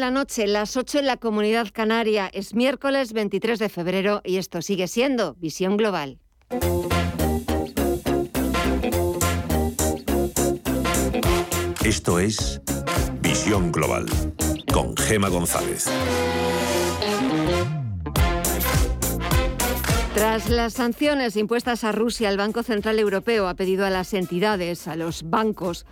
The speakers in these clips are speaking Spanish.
La noche, las 8 en la comunidad canaria, es miércoles 23 de febrero y esto sigue siendo Visión Global. Esto es Visión Global con Gema González. Tras las sanciones impuestas a Rusia, el Banco Central Europeo ha pedido a las entidades, a los bancos,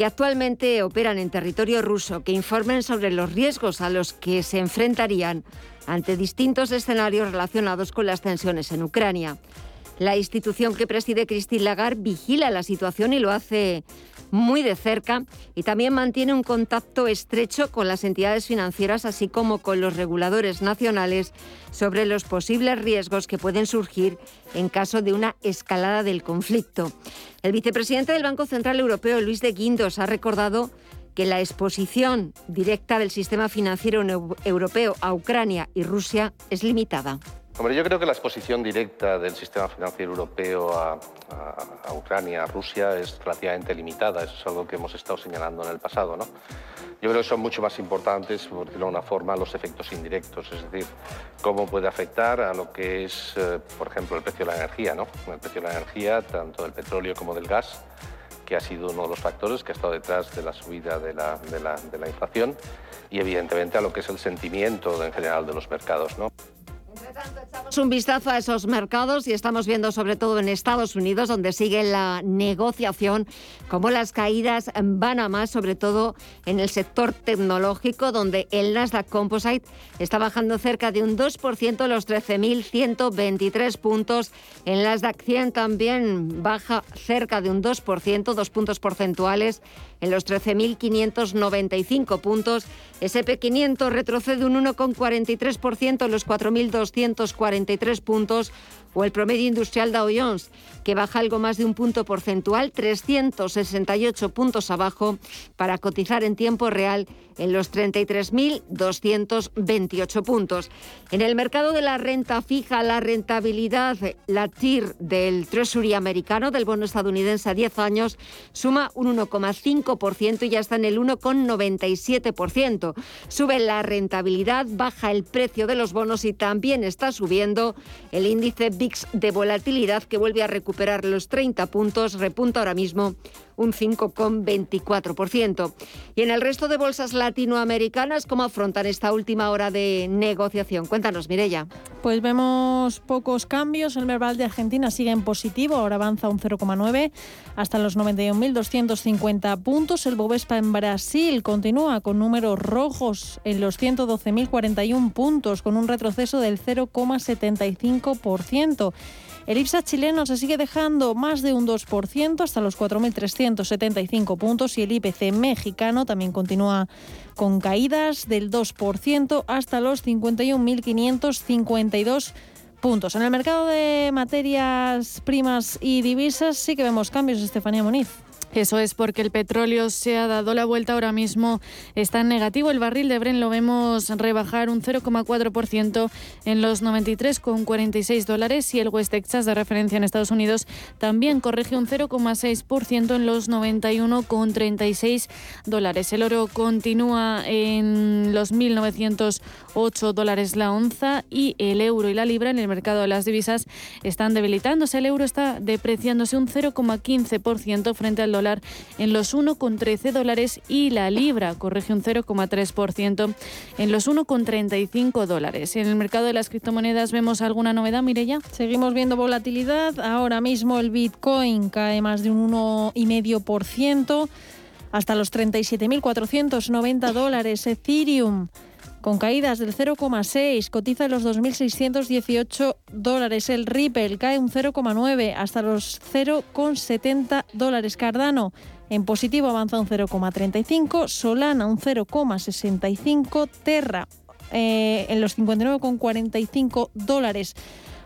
que actualmente operan en territorio ruso que informen sobre los riesgos a los que se enfrentarían ante distintos escenarios relacionados con las tensiones en Ucrania. La institución que preside Christine Lagarde vigila la situación y lo hace muy de cerca y también mantiene un contacto estrecho con las entidades financieras, así como con los reguladores nacionales sobre los posibles riesgos que pueden surgir en caso de una escalada del conflicto. El vicepresidente del Banco Central Europeo, Luis de Guindos, ha recordado que la exposición directa del sistema financiero europeo a Ucrania y Rusia es limitada. Hombre, yo creo que la exposición directa del sistema financiero europeo a, Ucrania, a Rusia, es relativamente limitada. Eso es algo que hemos estado señalando en el pasado. ¿no? Yo creo que son mucho más importantes, por decirlo de una forma, los efectos indirectos, es decir, cómo puede afectar a lo que es, eh, por ejemplo, el precio de la energía. ¿no? El precio de la energía, tanto del petróleo como del gas, que ha sido uno de los factores que ha estado detrás de la subida de la, de la, inflación y, evidentemente, a lo que es el sentimiento en general de los mercados. ¿no? Un vistazo a esos mercados y estamos viendo sobre todo en Estados Unidos, donde sigue la negociación, como las caídas van a más, sobre todo en el sector tecnológico, donde el Nasdaq Composite está bajando cerca de un 2%, los 13.123 puntos. El Nasdaq 100 también baja cerca de un 2%, dos puntos porcentuales en los 13.595 puntos. SP500 retrocede un 1,43% en los 4.243 puntos o el promedio industrial Dow Jones, que baja algo más de un punto porcentual, 368 puntos abajo, para cotizar en tiempo real en los 33.228 puntos. En el mercado de la renta fija, la rentabilidad, la TIR del Treasury americano, del bono estadounidense a 10 años, suma un 1,5% y ya está en el 1,97%. Sube la rentabilidad, baja el precio de los bonos y también está subiendo el índice VIX de volatilidad que vuelve a recuperar los 30 puntos, repunta ahora mismo un 5,24%. Y en el resto de bolsas latinoamericanas, ¿cómo afrontan esta última hora de negociación? Cuéntanos, Mirella. Pues vemos pocos cambios. El Merval de Argentina sigue en positivo, ahora avanza un 0,9 hasta los 91.250 puntos. El Bovespa en Brasil continúa con números rojos en los 112.041 puntos, con un retroceso del 0,75%. El IPSA chileno se sigue dejando más de un 2% hasta los 4.375 puntos y el IPC mexicano también continúa con caídas del 2% hasta los 51.552 puntos. En el mercado de materias primas y divisas sí que vemos cambios, Estefanía Moniz. Eso es porque el petróleo se ha dado la vuelta ahora mismo, está en negativo. El barril de Bren lo vemos rebajar un 0,4% en los 93,46 dólares y el West Texas de referencia en Estados Unidos también corrige un 0,6% en los 91,36 dólares. El oro continúa en los 1.908 dólares la onza y el euro y la libra en el mercado de las divisas están debilitándose. El euro está depreciándose un 0,15% frente al dólar en los 1,13 dólares y la libra corrige un 0,3% en los 1,35 dólares. En el mercado de las criptomonedas vemos alguna novedad, Mirella. Seguimos viendo volatilidad. Ahora mismo el Bitcoin cae más de un 1,5% hasta los 37.490 dólares. Ethereum con caídas del 0,6, cotiza en los 2.618 dólares. El Ripple cae un 0,9 hasta los 0,70 dólares. Cardano en positivo avanza un 0,35, Solana un 0,65, Terra eh, en los 59,45 dólares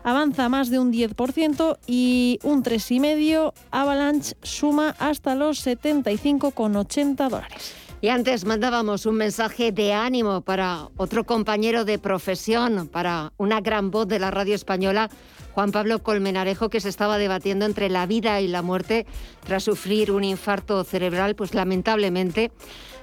avanza más de un 10% y un 3,5 Avalanche suma hasta los 75,80 dólares. Y antes mandábamos un mensaje de ánimo para otro compañero de profesión, para una gran voz de la radio española, Juan Pablo Colmenarejo, que se estaba debatiendo entre la vida y la muerte tras sufrir un infarto cerebral, pues lamentablemente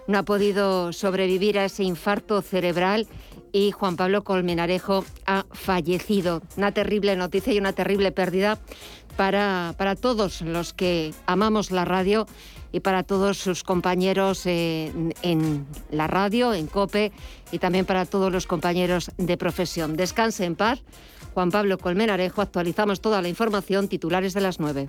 no ha podido sobrevivir a ese infarto cerebral y Juan Pablo Colmenarejo ha fallecido. Una terrible noticia y una terrible pérdida para, para todos los que amamos la radio y para todos sus compañeros en, en, la radio, en COPE y también para todos los compañeros de profesión. Descanse en paz. Juan Pablo Colmenarejo, actualizamos toda la información, titulares de las 9.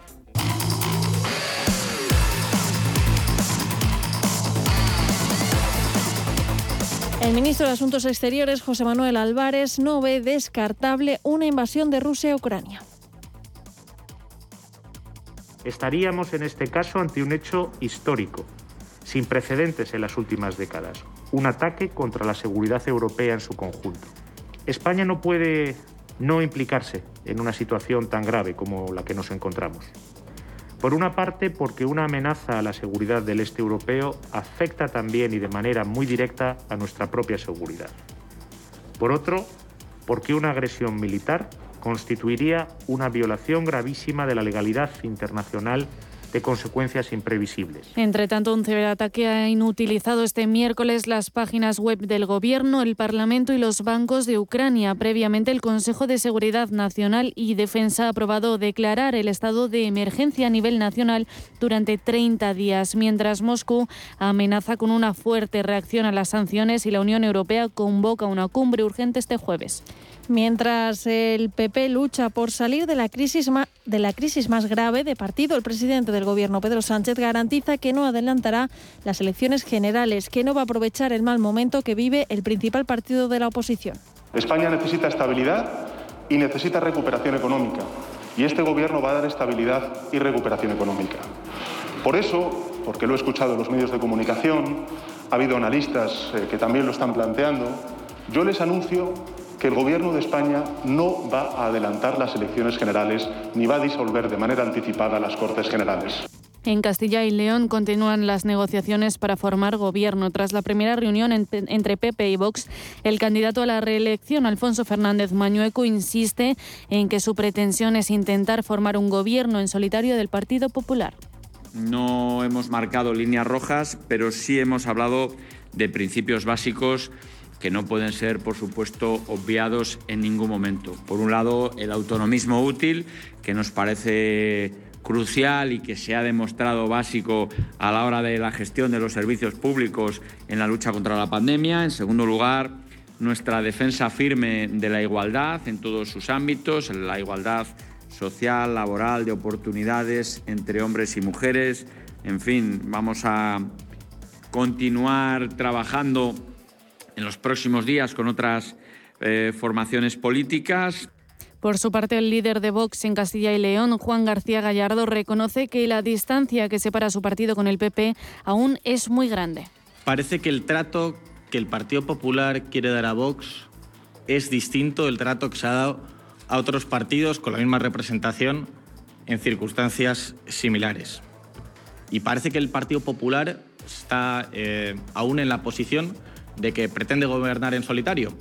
El ministro de Asuntos Exteriores, José Manuel Álvarez, no ve descartable una invasión de Rusia a Ucrania. Estaríamos en este caso ante un hecho histórico, sin precedentes en las últimas décadas, un ataque contra la seguridad europea en su conjunto. España no puede no implicarse en una situación tan grave como la que nos encontramos. Por una parte, porque una amenaza a la seguridad del este europeo afecta también y de manera muy directa a nuestra propia seguridad. Por otro, porque una agresión militar constituiría una violación gravísima de la legalidad internacional de consecuencias imprevisibles. Entre tanto, un ciberataque ha inutilizado este miércoles las páginas web del Gobierno, el Parlamento y los bancos de Ucrania. Previamente, el Consejo de Seguridad Nacional y Defensa ha aprobado declarar el estado de emergencia a nivel nacional durante 30 días, mientras Moscú amenaza con una fuerte reacción a las sanciones y la Unión Europea convoca una cumbre urgente este jueves. Mientras el PP lucha por salir de la crisis más, grave de partido, el presidente del gobierno, Pedro Sánchez, garantiza que no adelantará las elecciones generales, que no va a aprovechar el mal momento que vive el principal partido de la oposición. España necesita estabilidad y necesita recuperación económica. Y este gobierno va a dar estabilidad y recuperación económica. Por eso, porque lo he escuchado en los medios de comunicación, ha habido analistas eh, que también lo están planteando, yo les anuncio que el Gobierno de España no va a adelantar las elecciones generales ni va a disolver de manera anticipada las Cortes Generales. En Castilla y León continúan las negociaciones para formar gobierno. Tras la primera reunión entre PP y Vox, el candidato a la reelección, Alfonso Fernández Mañueco, insiste en que su pretensión es intentar formar un gobierno en solitario del Partido Popular. No hemos marcado líneas rojas, pero sí hemos hablado de principios básicos que no pueden ser, por supuesto, obviados en ningún momento. Por un lado, el autonomismo útil, que nos parece crucial y que se ha demostrado básico a la hora de la gestión de los servicios públicos en la lucha contra la pandemia. En segundo lugar, nuestra defensa firme de la igualdad en todos sus ámbitos, la igualdad social, laboral, de oportunidades entre hombres y mujeres. En fin, vamos a continuar trabajando en los próximos días con otras eh, formaciones políticas. Por su parte, el líder de Vox en Castilla y León, Juan García Gallardo, reconoce que la distancia que separa su partido con el PP aún es muy grande. Parece que el trato que el Partido Popular quiere dar a Vox es distinto del trato que se ha dado a otros partidos con la misma representación en circunstancias similares. Y parece que el Partido Popular está eh, aún en la posición de que pretende gobernar en solitario.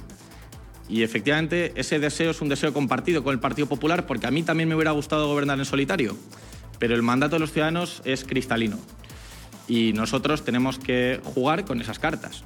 Y efectivamente ese deseo es un deseo compartido con el Partido Popular porque a mí también me hubiera gustado gobernar en solitario, pero el mandato de los ciudadanos es cristalino y nosotros tenemos que jugar con esas cartas.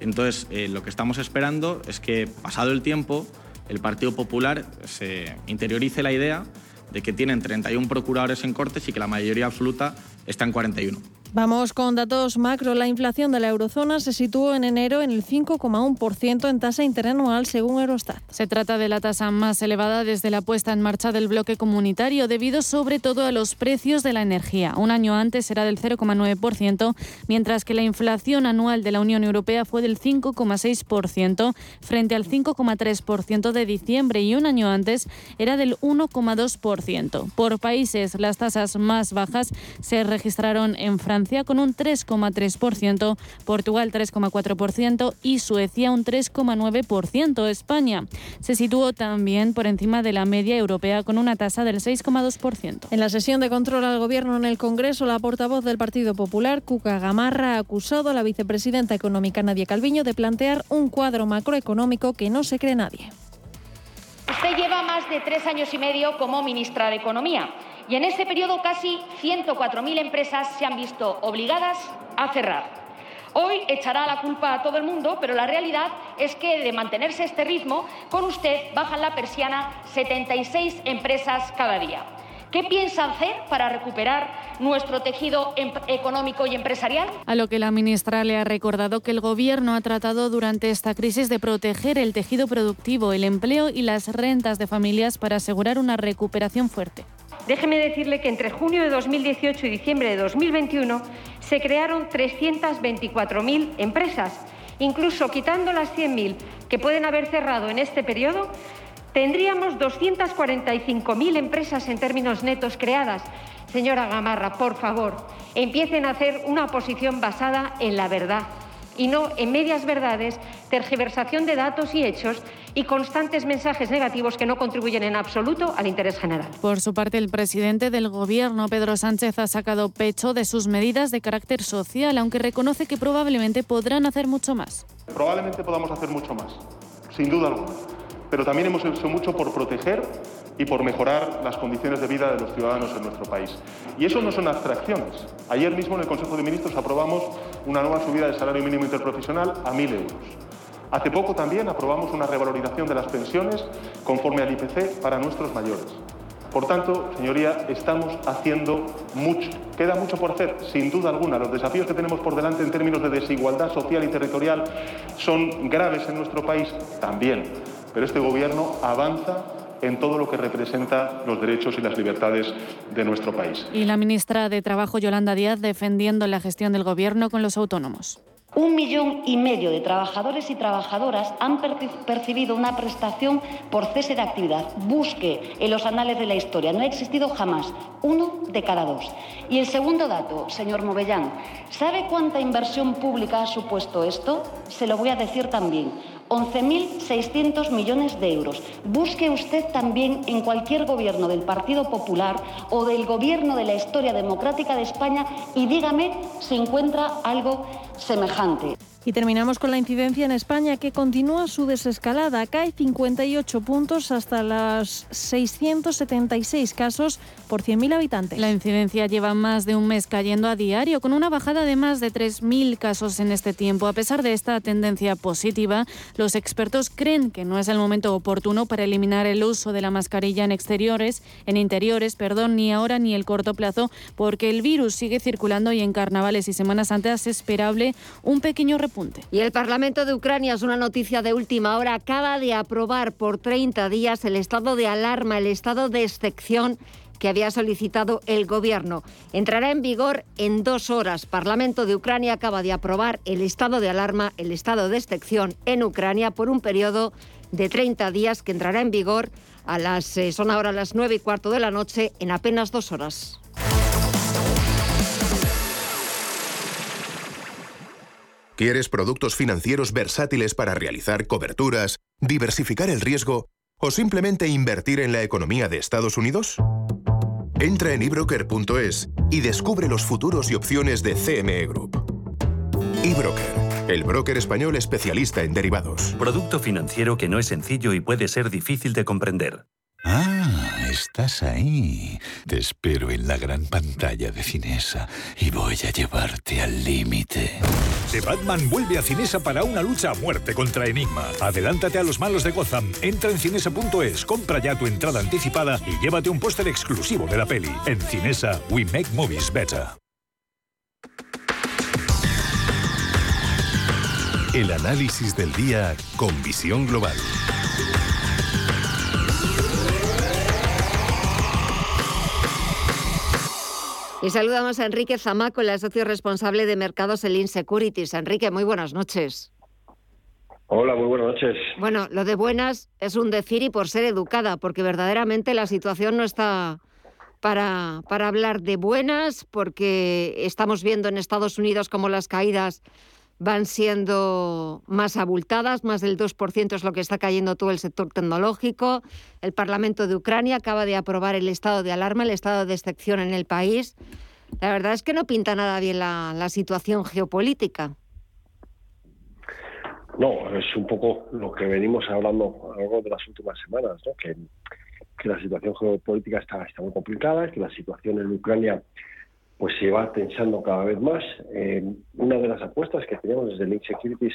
Entonces, eh, lo que estamos esperando es que, pasado el tiempo, el Partido Popular se interiorice la idea de que tienen 31 procuradores en Cortes y que la mayoría absoluta está en 41. Vamos con datos macro. La inflación de la eurozona se situó en enero en el 5,1% en tasa interanual según Eurostat. Se trata de la tasa más elevada desde la puesta en marcha del bloque comunitario debido sobre todo a los precios de la energía. Un año antes era del 0,9%, mientras que la inflación anual de la Unión Europea fue del 5,6% frente al 5,3% de diciembre y un año antes era del 1,2%. Por países, las tasas más bajas se registraron en Francia con un 3,3%, Portugal 3,4% y Suecia un 3,9%. España se situó también por encima de la media europea con una tasa del 6,2%. En la sesión de control al Gobierno en el Congreso, la portavoz del Partido Popular, Cuca Gamarra, ha acusado a la vicepresidenta económica Nadia Calviño de plantear un cuadro macroeconómico que no se cree nadie. Usted lleva más de tres años y medio como ministra de Economía y en ese periodo casi 104.000 empresas se han visto obligadas a cerrar. Hoy echará la culpa a todo el mundo, pero la realidad es que de mantenerse este ritmo, con usted bajan la persiana 76 empresas cada día. ¿Qué piensa hacer para recuperar nuestro tejido em-, económico y empresarial? A lo que la ministra le ha recordado que el Gobierno ha tratado durante esta crisis de proteger el tejido productivo, el empleo y las rentas de familias para asegurar una recuperación fuerte. Déjeme decirle que entre junio de 2018 y diciembre de 2021 se crearon 324.000 empresas. Incluso quitando las 100.000 que pueden haber cerrado en este periodo, tendríamos 245.000 empresas en términos netos creadas. Señora Gamarra, por favor, empiecen a hacer una oposición basada en la verdad y no en medias verdades, tergiversación de datos y hechos y constantes mensajes negativos que no contribuyen en absoluto al interés general. Por su parte, el presidente del Gobierno, Pedro Sánchez, ha sacado pecho de sus medidas de carácter social, aunque reconoce que probablemente podrán hacer mucho más. Probablemente podamos hacer mucho más, sin duda alguna, pero también hemos hecho mucho por proteger y por mejorar las condiciones de vida de los ciudadanos en nuestro país. Y eso no son abstracciones. Ayer mismo en el Consejo de Ministros aprobamos una nueva subida del salario mínimo interprofesional a 1.000 euros. Hace poco también aprobamos una revalorización de las pensiones conforme al IPC para nuestros mayores. Por tanto, señoría, estamos haciendo mucho. Queda mucho por hacer, sin duda alguna. Los desafíos que tenemos por delante en términos de desigualdad social y territorial son graves en nuestro país también. Pero este Gobierno avanza en todo lo que representa los derechos y las libertades de nuestro país. Y la ministra de Trabajo, Yolanda Díaz, defendiendo la gestión del Gobierno con los autónomos. Un millón y medio de trabajadores y trabajadoras han percibido una prestación por cese de actividad. Busque en los anales de la historia. No ha existido jamás. Uno de cada dos. Y el segundo dato, señor Movellán. ¿Sabe cuánta inversión pública ha supuesto esto? Se lo voy a decir también 11.600 millones de euros. Busque usted también en cualquier gobierno del Partido Popular o del gobierno de la historia democrática de España y dígame si encuentra algo semejante. Y terminamos con la incidencia en España que continúa su desescalada. Cae 58 puntos hasta los 676 casos por 100.000 habitantes. La incidencia lleva más de un mes cayendo a diario, con una bajada de más de 3.000 casos en este tiempo. A pesar de esta tendencia positiva, los expertos creen que no es el momento oportuno para eliminar el uso de la mascarilla en exteriores, en interiores, perdón, ni ahora ni el corto plazo, porque el virus sigue circulando y en carnavales y Semanas Santas es esperable un pequeño repunte y el Parlamento de Ucrania, es una noticia de última hora, acaba de aprobar por 30 días el estado de alarma, el estado de excepción que había solicitado el gobierno. Entrará en vigor en dos horas. Parlamento de Ucrania acaba de aprobar el estado de alarma, el estado de excepción en Ucrania por un periodo de 30 días que entrará en vigor a las, eh, son ahora las 9 y cuarto de la noche en apenas dos horas. ¿Quieres productos financieros versátiles para realizar coberturas, diversificar el riesgo o simplemente invertir en la economía de Estados Unidos? Entra en ebroker.es y descubre los futuros y opciones de CME Group. eBroker, el broker español especialista en derivados. Producto financiero que no es sencillo y puede ser difícil de comprender. Ah, estás ahí. Te espero en la gran pantalla de Cinesa y voy a llevarte al límite. The Batman vuelve a Cinesa para una lucha a muerte contra Enigma. Adelántate a los malos de Gotham, entra en cinesa.es, compra ya tu entrada anticipada y llévate un póster exclusivo de la peli. En Cinesa, we make movies better. El análisis del día con visión global. Y saludamos a Enrique Zamaco, el socio responsable de mercados Elin Securities. Enrique, muy buenas noches. Hola, muy buenas noches. Bueno, lo de buenas es un decir y por ser educada, porque verdaderamente la situación no está para, para hablar de buenas, porque estamos viendo en Estados Unidos cómo las caídas van siendo más abultadas, más del 2% es lo que está cayendo todo el sector tecnológico. El Parlamento de Ucrania acaba de aprobar el estado de alarma, el estado de excepción en el país. La verdad es que no pinta nada bien la, situación geopolítica. No, es un poco lo que venimos hablando a lo largo de las últimas semanas, ¿no? que, la situación geopolítica está, está muy complicada, que la situación en Ucrania pues se va tensando cada vez más. Eh, una de las apuestas que teníamos desde Link Securities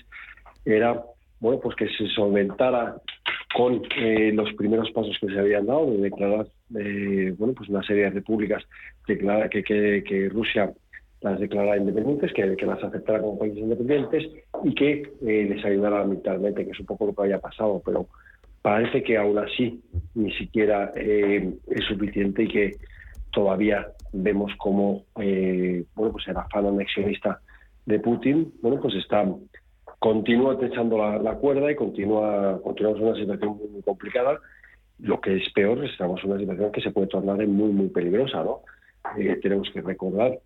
era bueno, pues que se solventara con eh, los primeros pasos que se habían dado de declarar eh, bueno, pues una serie de repúblicas declara, que, Rusia las declarara independientes, que, que, las aceptara como países independientes y que les ayudara militarmente, que es un poco lo que había pasado, pero parece que aún así ni siquiera es suficiente y que todavía vemos como bueno, pues el afán anexionista de Putin bueno, pues está continúa echando la, cuerda y continúa continuamos en una situación muy, complicada. Lo que es peor, estamos en una situación que se puede tornar muy, muy peligrosa. ¿no? Eh, tenemos que recordar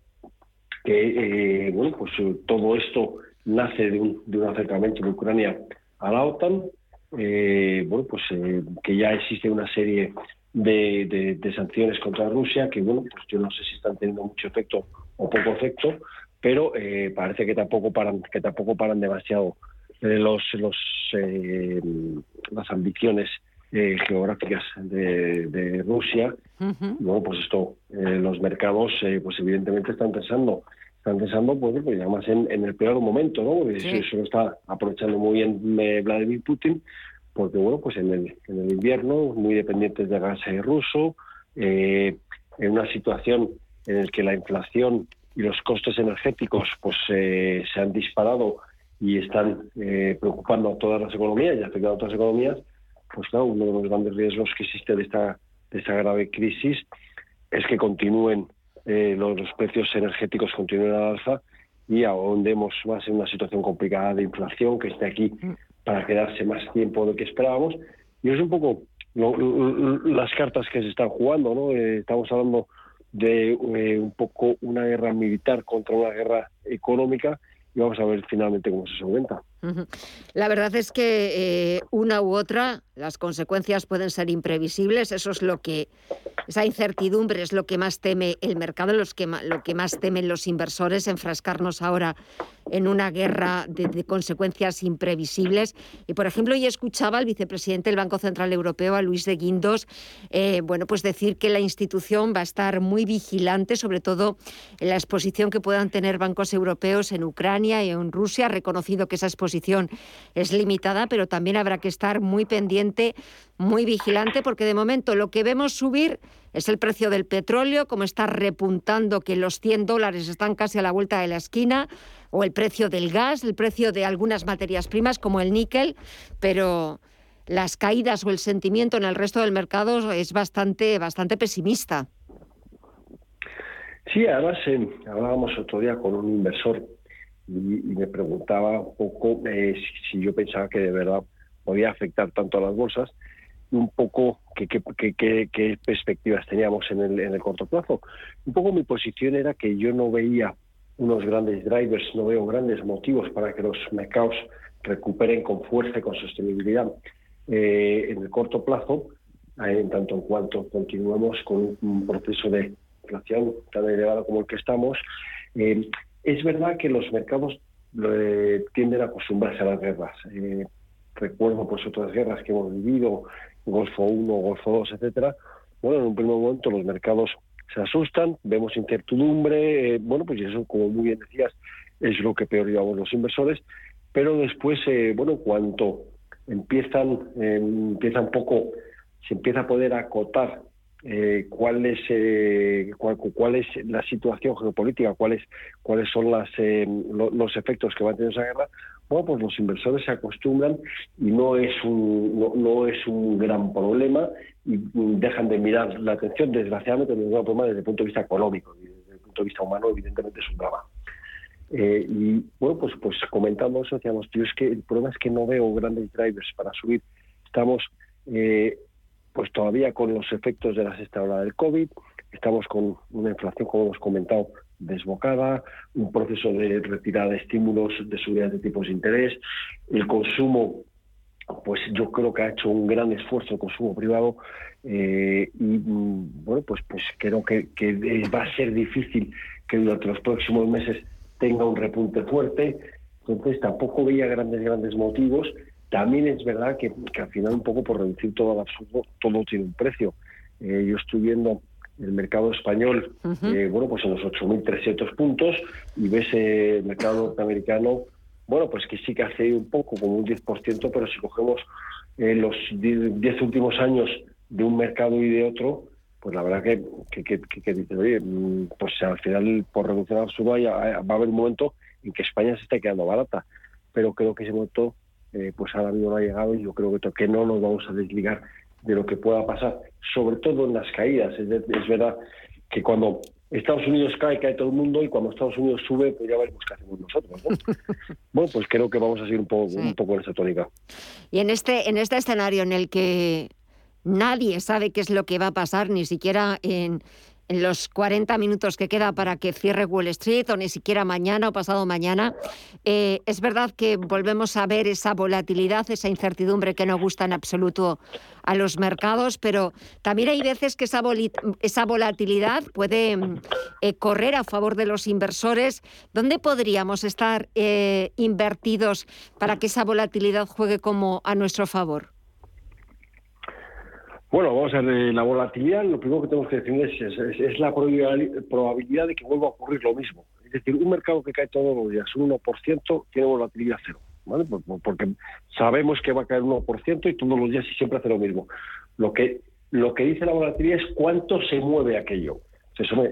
que eh, bueno, pues, todo esto nace de un, de un acercamiento de Ucrania a la OTAN, eh, bueno, pues que ya existe una serie de, de, sanciones contra Rusia que, bueno, pues yo no sé si están teniendo mucho efecto o poco efecto, pero eh, parece que tampoco paran que tampoco paran demasiado eh, los los eh, las ambiciones geográficas de, Rusia. Bueno pues esto los mercados pues evidentemente están pensando están pensando pues, pues además en, en, el peor momento no eso lo está aprovechando muy bien Vladimir Putin porque bueno pues en el, en el invierno muy dependientes de gas ruso en una situación en la que la inflación y los costes energéticos pues eh, se han disparado y están eh, preocupando a todas las economías y afectando a otras economías, pues claro, uno de los grandes riesgos que existe de esta, de esta grave crisis es que continúen eh, los, precios energéticos continúen al alza y ahondemos más en una situación complicada de inflación que esté aquí para quedarse más tiempo de lo que esperábamos. Y es un poco las cartas que se están jugando, ¿no? estamos hablando de eh, un poco una guerra militar contra una guerra económica y vamos a ver finalmente cómo se solventa. La verdad es que eh, una u otra, las consecuencias pueden ser imprevisibles, eso es lo que, esa incertidumbre es lo que más teme el mercado, los que, lo que más temen los inversores, enfrascarnos ahora en una guerra de, consecuencias imprevisibles. Y, por ejemplo, yo escuchaba al vicepresidente del Banco Central Europeo, a Luis de Guindos, eh, bueno, pues decir que la institución va a estar muy vigilante, sobre todo en la exposición que puedan tener bancos europeos en Ucrania y en Rusia, ha reconocido que esa exposición es limitada, pero también habrá que estar muy pendiente, muy vigilante, porque de momento lo que vemos subir es el precio del petróleo, como está repuntando que los 100 dólares están casi a la vuelta de la esquina o el precio del gas, el precio de algunas materias primas como el níquel, pero las caídas o el sentimiento en el resto del mercado es bastante, bastante pesimista. Sí, además eh, hablábamos otro día con un inversor y, me preguntaba un poco eh, si, yo pensaba que de verdad podía afectar tanto a las bolsas y un poco qué, qué perspectivas teníamos en el, en el corto plazo. Un poco mi posición era que yo no veía unos grandes drivers, no veo grandes motivos para que los mercados recuperen con fuerza y con sostenibilidad eh, en el corto plazo, eh, en tanto en cuanto continuemos con un proceso de inflación tan elevado como el que estamos. Eh, es verdad que los mercados tienden a acostumbrarse a las guerras. recuerdo pues otras guerras que hemos vivido, Golfo 1, Golfo 2, etcétera. Bueno, en un primer momento los mercados se asustan, vemos incertidumbre, eh, bueno, pues eso, como muy bien decías, es lo que peor llevamos los inversores, pero después, eh, bueno, cuando empiezan, eh, un poco, se empieza a poder acotar cuál es cuál, es la situación geopolítica, cuáles cuáles son las los efectos que va a tener esa guerra, bueno, pues los inversores se acostumbran y no es un no es un gran problema y dejan de mirar la atención, desgraciadamente, desde el punto de vista económico desde el punto de vista humano, evidentemente es un drama. Eh, y bueno, pues, pues comentamos, decíamos, tío, es que el problema es que no veo grandes drivers para subir. Estamos eh, pues todavía con los efectos de la sexta ola del COVID, estamos con una inflación, como hemos comentado, desbocada, un proceso de retirada de estímulos de subida de tipos de interés, el consumo pues yo creo que ha hecho un gran esfuerzo el consumo privado eh, y mm, bueno pues pues creo que, va a ser difícil que durante los próximos meses tenga un repunte fuerte. Entonces tampoco veía grandes grandes motivos también es verdad que, al final un poco por reducir todo el absurdo todo tiene un precio. Eh, yo estoy viendo el mercado español, eh, bueno, pues en los 8.300 puntos y ves el mercado norteamericano, bueno, pues que sí que hace un poco, como un 10%, pero si cogemos eh, los 10 últimos años de un mercado y de otro, pues la verdad que, que, que, dice, oye, mm, pues al final por reducción absurda va a haber un momento en que España se esté quedando barata, pero creo que ese momento eh, pues ahora mismo no ha llegado y yo creo que, que no nos vamos a desligar de lo que pueda pasar, sobre todo en las caídas. Es, es verdad que cuando Estados Unidos cae, cae todo el mundo y cuando Estados Unidos sube, pues ya veremos qué hacemos nosotros. bueno, pues creo que vamos a seguir un poco, un poco en esa tónica. Y en este, en este escenario en el que nadie sabe qué es lo que va a pasar, ni siquiera en, en los 40 minutos que queda para que cierre Wall Street o ni siquiera mañana o pasado mañana. Eh, es verdad que volvemos a ver esa volatilidad, esa incertidumbre que no gusta en absoluto a los mercados, pero también hay veces que esa, volatilidad puede eh, correr a favor de los inversores. ¿Dónde podríamos estar eh, invertidos para que esa volatilidad juegue como a nuestro favor? Bueno, vamos a ver, la volatilidad, lo primero que tenemos que definir es, la probabilidad de que vuelva a ocurrir lo mismo. Es decir, un mercado que cae todos los días un 1% tiene volatilidad cero, ¿vale? Porque sabemos que va a caer un 1% y todos los días siempre hace lo mismo. Lo que, lo que dice la volatilidad es cuánto se mueve aquello.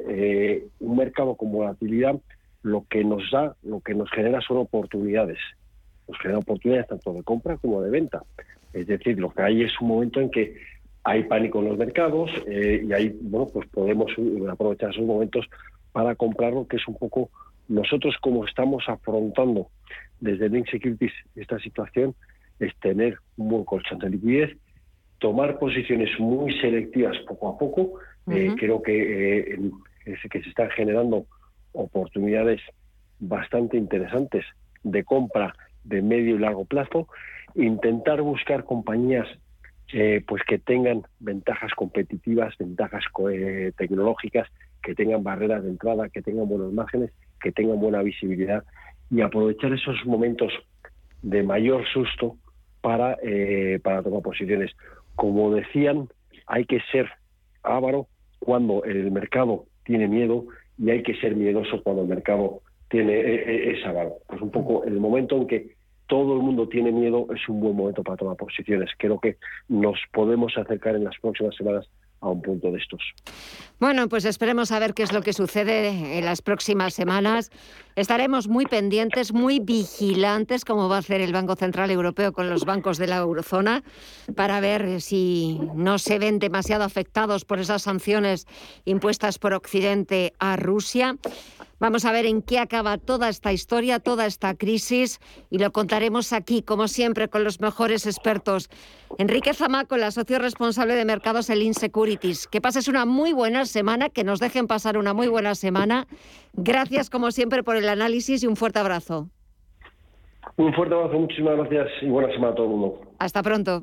Eh, un mercado con volatilidad lo que nos da, lo que nos genera son oportunidades. Nos genera oportunidades tanto de compra como de venta. Es decir, lo que hay es un momento en que hay pánico en los mercados eh, y ahí bueno pues podemos aprovechar esos momentos para comprarlo que es un poco nosotros como estamos afrontando desde Link Securities esta situación es tener un buen colchón de liquidez tomar posiciones muy selectivas poco a poco. Eh, creo que eh, que se están generando oportunidades bastante interesantes de compra de medio y largo plazo. Intentar buscar compañías eh, pues que tengan ventajas competitivas, ventajas eh, tecnológicas, que tengan barreras de entrada, que tengan buenos márgenes, que tengan buena visibilidad y aprovechar esos momentos de mayor susto para, eh, para tomar posiciones. Como decían, hay que ser ávaro cuando el mercado tiene miedo y hay que ser miedoso cuando el mercado tiene ese avaro. Pues un poco el momento en que todo el mundo tiene miedo, es un buen momento para tomar posiciones. Creo que nos podemos acercar en las próximas semanas a un punto de estos. Bueno, pues esperemos a ver qué es lo que sucede en las próximas semanas. Estaremos muy pendientes, muy vigilantes, como va a hacer el Banco Central Europeo con los bancos de la eurozona, para ver si no se ven demasiado afectados por esas sanciones impuestas por Occidente a Rusia. Vamos a ver en qué acaba toda esta historia, toda esta crisis, y lo contaremos aquí, como siempre, con los mejores expertos. Enrique Zamaco, el socio responsable de mercados en Insecurities. Que pases una muy buena semana, que nos dejen pasar una muy buena semana. Gracias, como siempre, por el análisis y un fuerte abrazo. Un fuerte abrazo, muchísimas gracias y buena semana a todo el mundo. Hasta pronto.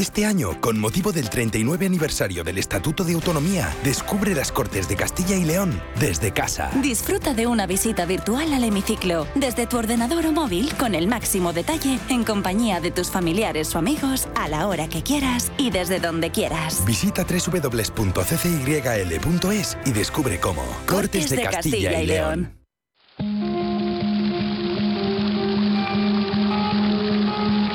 Este año, con motivo del 39 aniversario del Estatuto de Autonomía, descubre las Cortes de Castilla y León desde casa. Disfruta de una visita virtual al hemiciclo, desde tu ordenador o móvil, con el máximo detalle, en compañía de tus familiares o amigos, a la hora que quieras y desde donde quieras. Visita www.ccyl.es y descubre cómo. Cortes, de, Castilla, y León.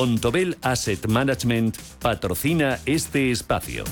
Bontobel Asset Management patrocina este espacio.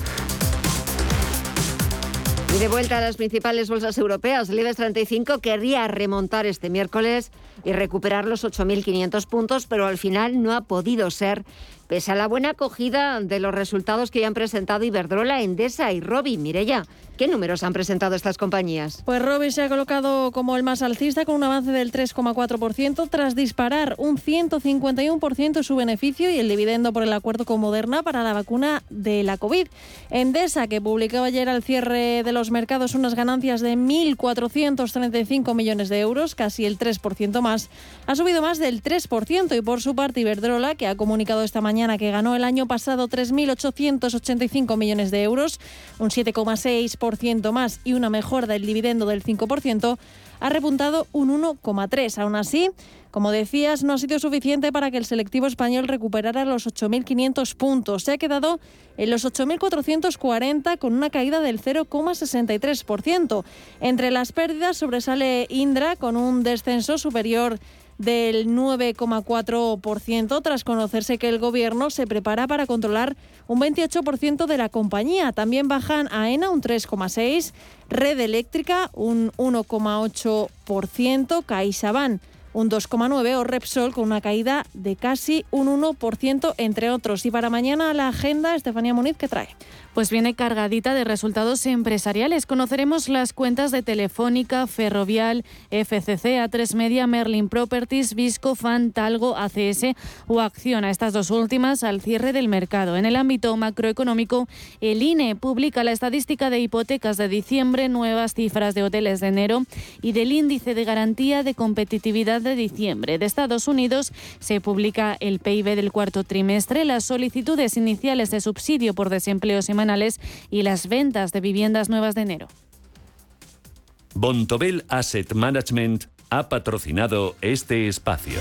Y de vuelta a las principales bolsas europeas, el IBEX 35 querría remontar este miércoles y recuperar los 8.500 puntos, pero al final no ha podido ser pese a la buena acogida de los resultados que ya han presentado Iberdrola, Endesa y Robi. Mirella, ¿qué números han presentado estas compañías? Pues Robi se ha colocado como el más alcista con un avance del 3,4% tras disparar un 151% su beneficio y el dividendo por el acuerdo con Moderna para la vacuna de la COVID. Endesa, que publicó ayer al cierre de los mercados unas ganancias de 1.435 millones de euros, casi el 3% más, ha subido más del 3% y por su parte Iberdrola, que ha comunicado esta mañana que ganó el año pasado 3.885 millones de euros, un 7,6% más y una mejora del dividendo del 5%, ha repuntado un 1,3%. Aún así, como decías, no ha sido suficiente para que el selectivo español recuperara los 8.500 puntos. Se ha quedado en los 8.440 con una caída del 0,63%. Entre las pérdidas sobresale Indra con un descenso superior del 9,4% tras conocerse que el gobierno se prepara para controlar un 28% de la compañía. También bajan AENA un 3,6%, Red Eléctrica un 1,8%, CaixaBank un 2,9% o Repsol con una caída de casi un 1%, entre otros. Y para mañana la agenda, Estefanía Muniz, ¿qué trae? Pues viene cargadita de resultados empresariales. Conoceremos las cuentas de Telefónica, Ferrovial, FCC, A3 Media, Merlin Properties, Visco, Fan, Talgo, ACS o Acciona. Estas dos últimas al cierre del mercado. En el ámbito macroeconómico, el INE publica la estadística de hipotecas de diciembre, nuevas cifras de hoteles de enero y del índice de garantía de competitividad de diciembre. De Estados Unidos se publica el PIB del cuarto trimestre, las solicitudes iniciales de subsidio por desempleo semanales y las ventas de viviendas nuevas de enero. Bontobel Asset Management ha patrocinado este espacio.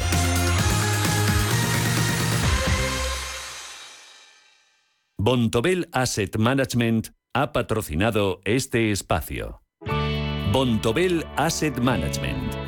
Bontobel Asset Management ha patrocinado este espacio. Bontobel Asset Management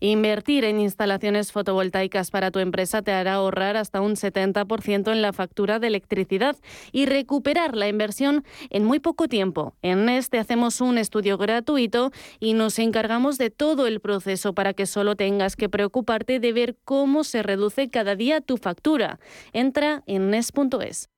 Invertir en instalaciones fotovoltaicas para tu empresa te hará ahorrar hasta un 70% en la factura de electricidad y recuperar la inversión en muy poco tiempo. En este hacemos un estudio gratuito y nos encargamos de todo el proceso para que solo tengas que preocuparte de ver cómo se reduce cada día tu factura. Entra en NES.es.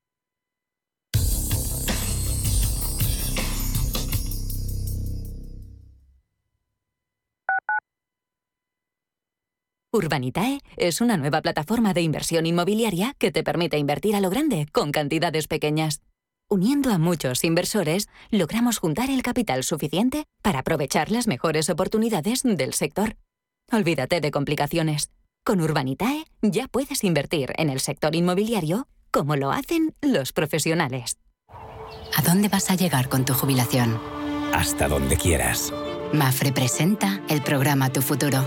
Urbanitae es una nueva plataforma de inversión inmobiliaria que te permite invertir a lo grande con cantidades pequeñas. Uniendo a muchos inversores, logramos juntar el capital suficiente para aprovechar las mejores oportunidades del sector. Olvídate de complicaciones. Con Urbanitae ya puedes invertir en el sector inmobiliario como lo hacen los profesionales. ¿A dónde vas a llegar con tu jubilación? Hasta donde quieras. Mafre presenta el programa Tu Futuro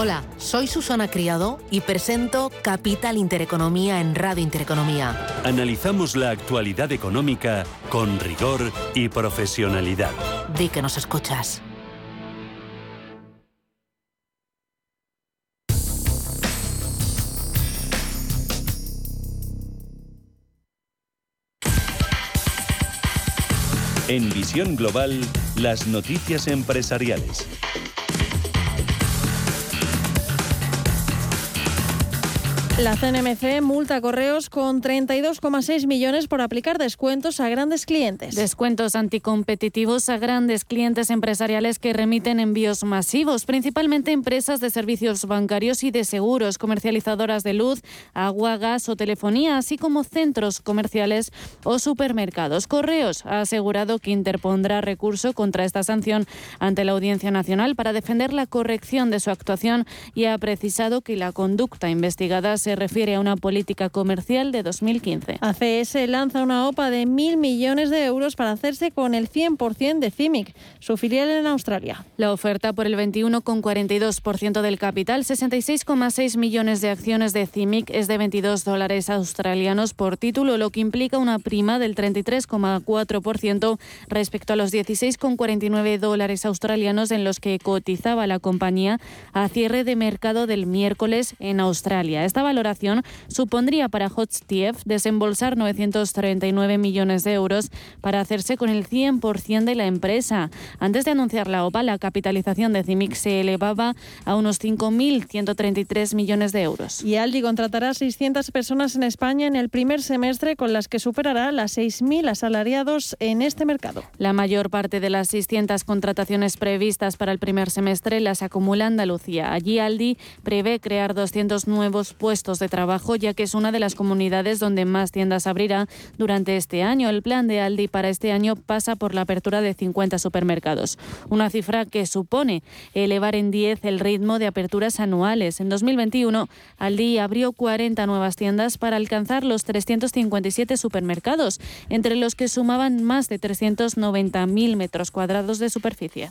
Hola, soy Susana Criado y presento Capital Intereconomía en Radio Intereconomía. Analizamos la actualidad económica con rigor y profesionalidad. Di que nos escuchas. En Visión Global, las noticias empresariales. La CNMC multa a Correos con 32,6 millones por aplicar descuentos a grandes clientes. Descuentos anticompetitivos a grandes clientes empresariales que remiten envíos masivos, principalmente empresas de servicios bancarios y de seguros, comercializadoras de luz, agua, gas o telefonía, así como centros comerciales o supermercados. Correos ha asegurado que interpondrá recurso contra esta sanción ante la Audiencia Nacional para defender la corrección de su actuación y ha precisado que la conducta investigada se se refiere a una política comercial de 2015. ACS lanza una OPA de mil millones de euros para hacerse con el 100% de CIMIC, su filial en Australia. La oferta por el 21,42% del capital, 66,6 millones de acciones de CIMIC, es de 22 dólares australianos por título, lo que implica una prima del 33,4% respecto a los 16,49 dólares australianos en los que cotizaba la compañía a cierre de mercado del miércoles en Australia. Esta valoración supondría para HOTSTF desembolsar 939 millones de euros para hacerse con el 100% de la empresa. Antes de anunciar la OPA, la capitalización de CIMIC se elevaba a unos 5.133 millones de euros. Y Aldi contratará 600 personas en España en el primer semestre, con las que superará las 6.000 asalariados en este mercado. La mayor parte de las 600 contrataciones previstas para el primer semestre las acumula Andalucía. Allí Aldi prevé crear 200 nuevos puestos de trabajo, ya que es una de las comunidades donde más tiendas abrirá durante este año. El plan de Aldi para este año pasa por la apertura de 50 supermercados, una cifra que supone elevar en 10 el ritmo de aperturas anuales. En 2021, Aldi abrió 40 nuevas tiendas para alcanzar los 357 supermercados, entre los que sumaban más de 390.000 metros cuadrados de superficie.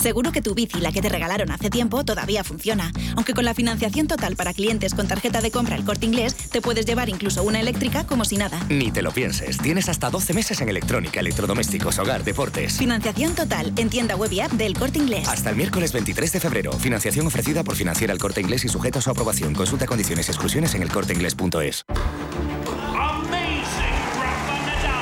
Seguro que tu bici, la que te regalaron hace tiempo, todavía funciona. Aunque con la financiación total para clientes con tarjeta de compra el corte inglés, te puedes llevar incluso una eléctrica como si nada. Ni te lo pienses. Tienes hasta 12 meses en electrónica, electrodomésticos, hogar, deportes. Financiación total en tienda web y app del corte inglés. Hasta el miércoles 23 de febrero. Financiación ofrecida por Financiera el corte inglés y sujeta a su aprobación. Consulta condiciones y exclusiones en elcorteinglés.es.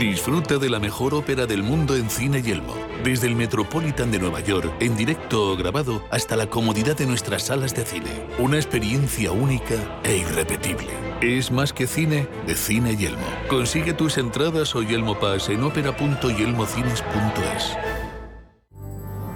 Disfruta de la mejor ópera del mundo en Cine Yelmo. Desde el Metropolitan de Nueva York, en directo o grabado, hasta la comodidad de nuestras salas de cine. Una experiencia única e irrepetible. Es más que cine de Cine Yelmo. Consigue tus entradas o Yelmo Pass en ópera.yelmocines.es.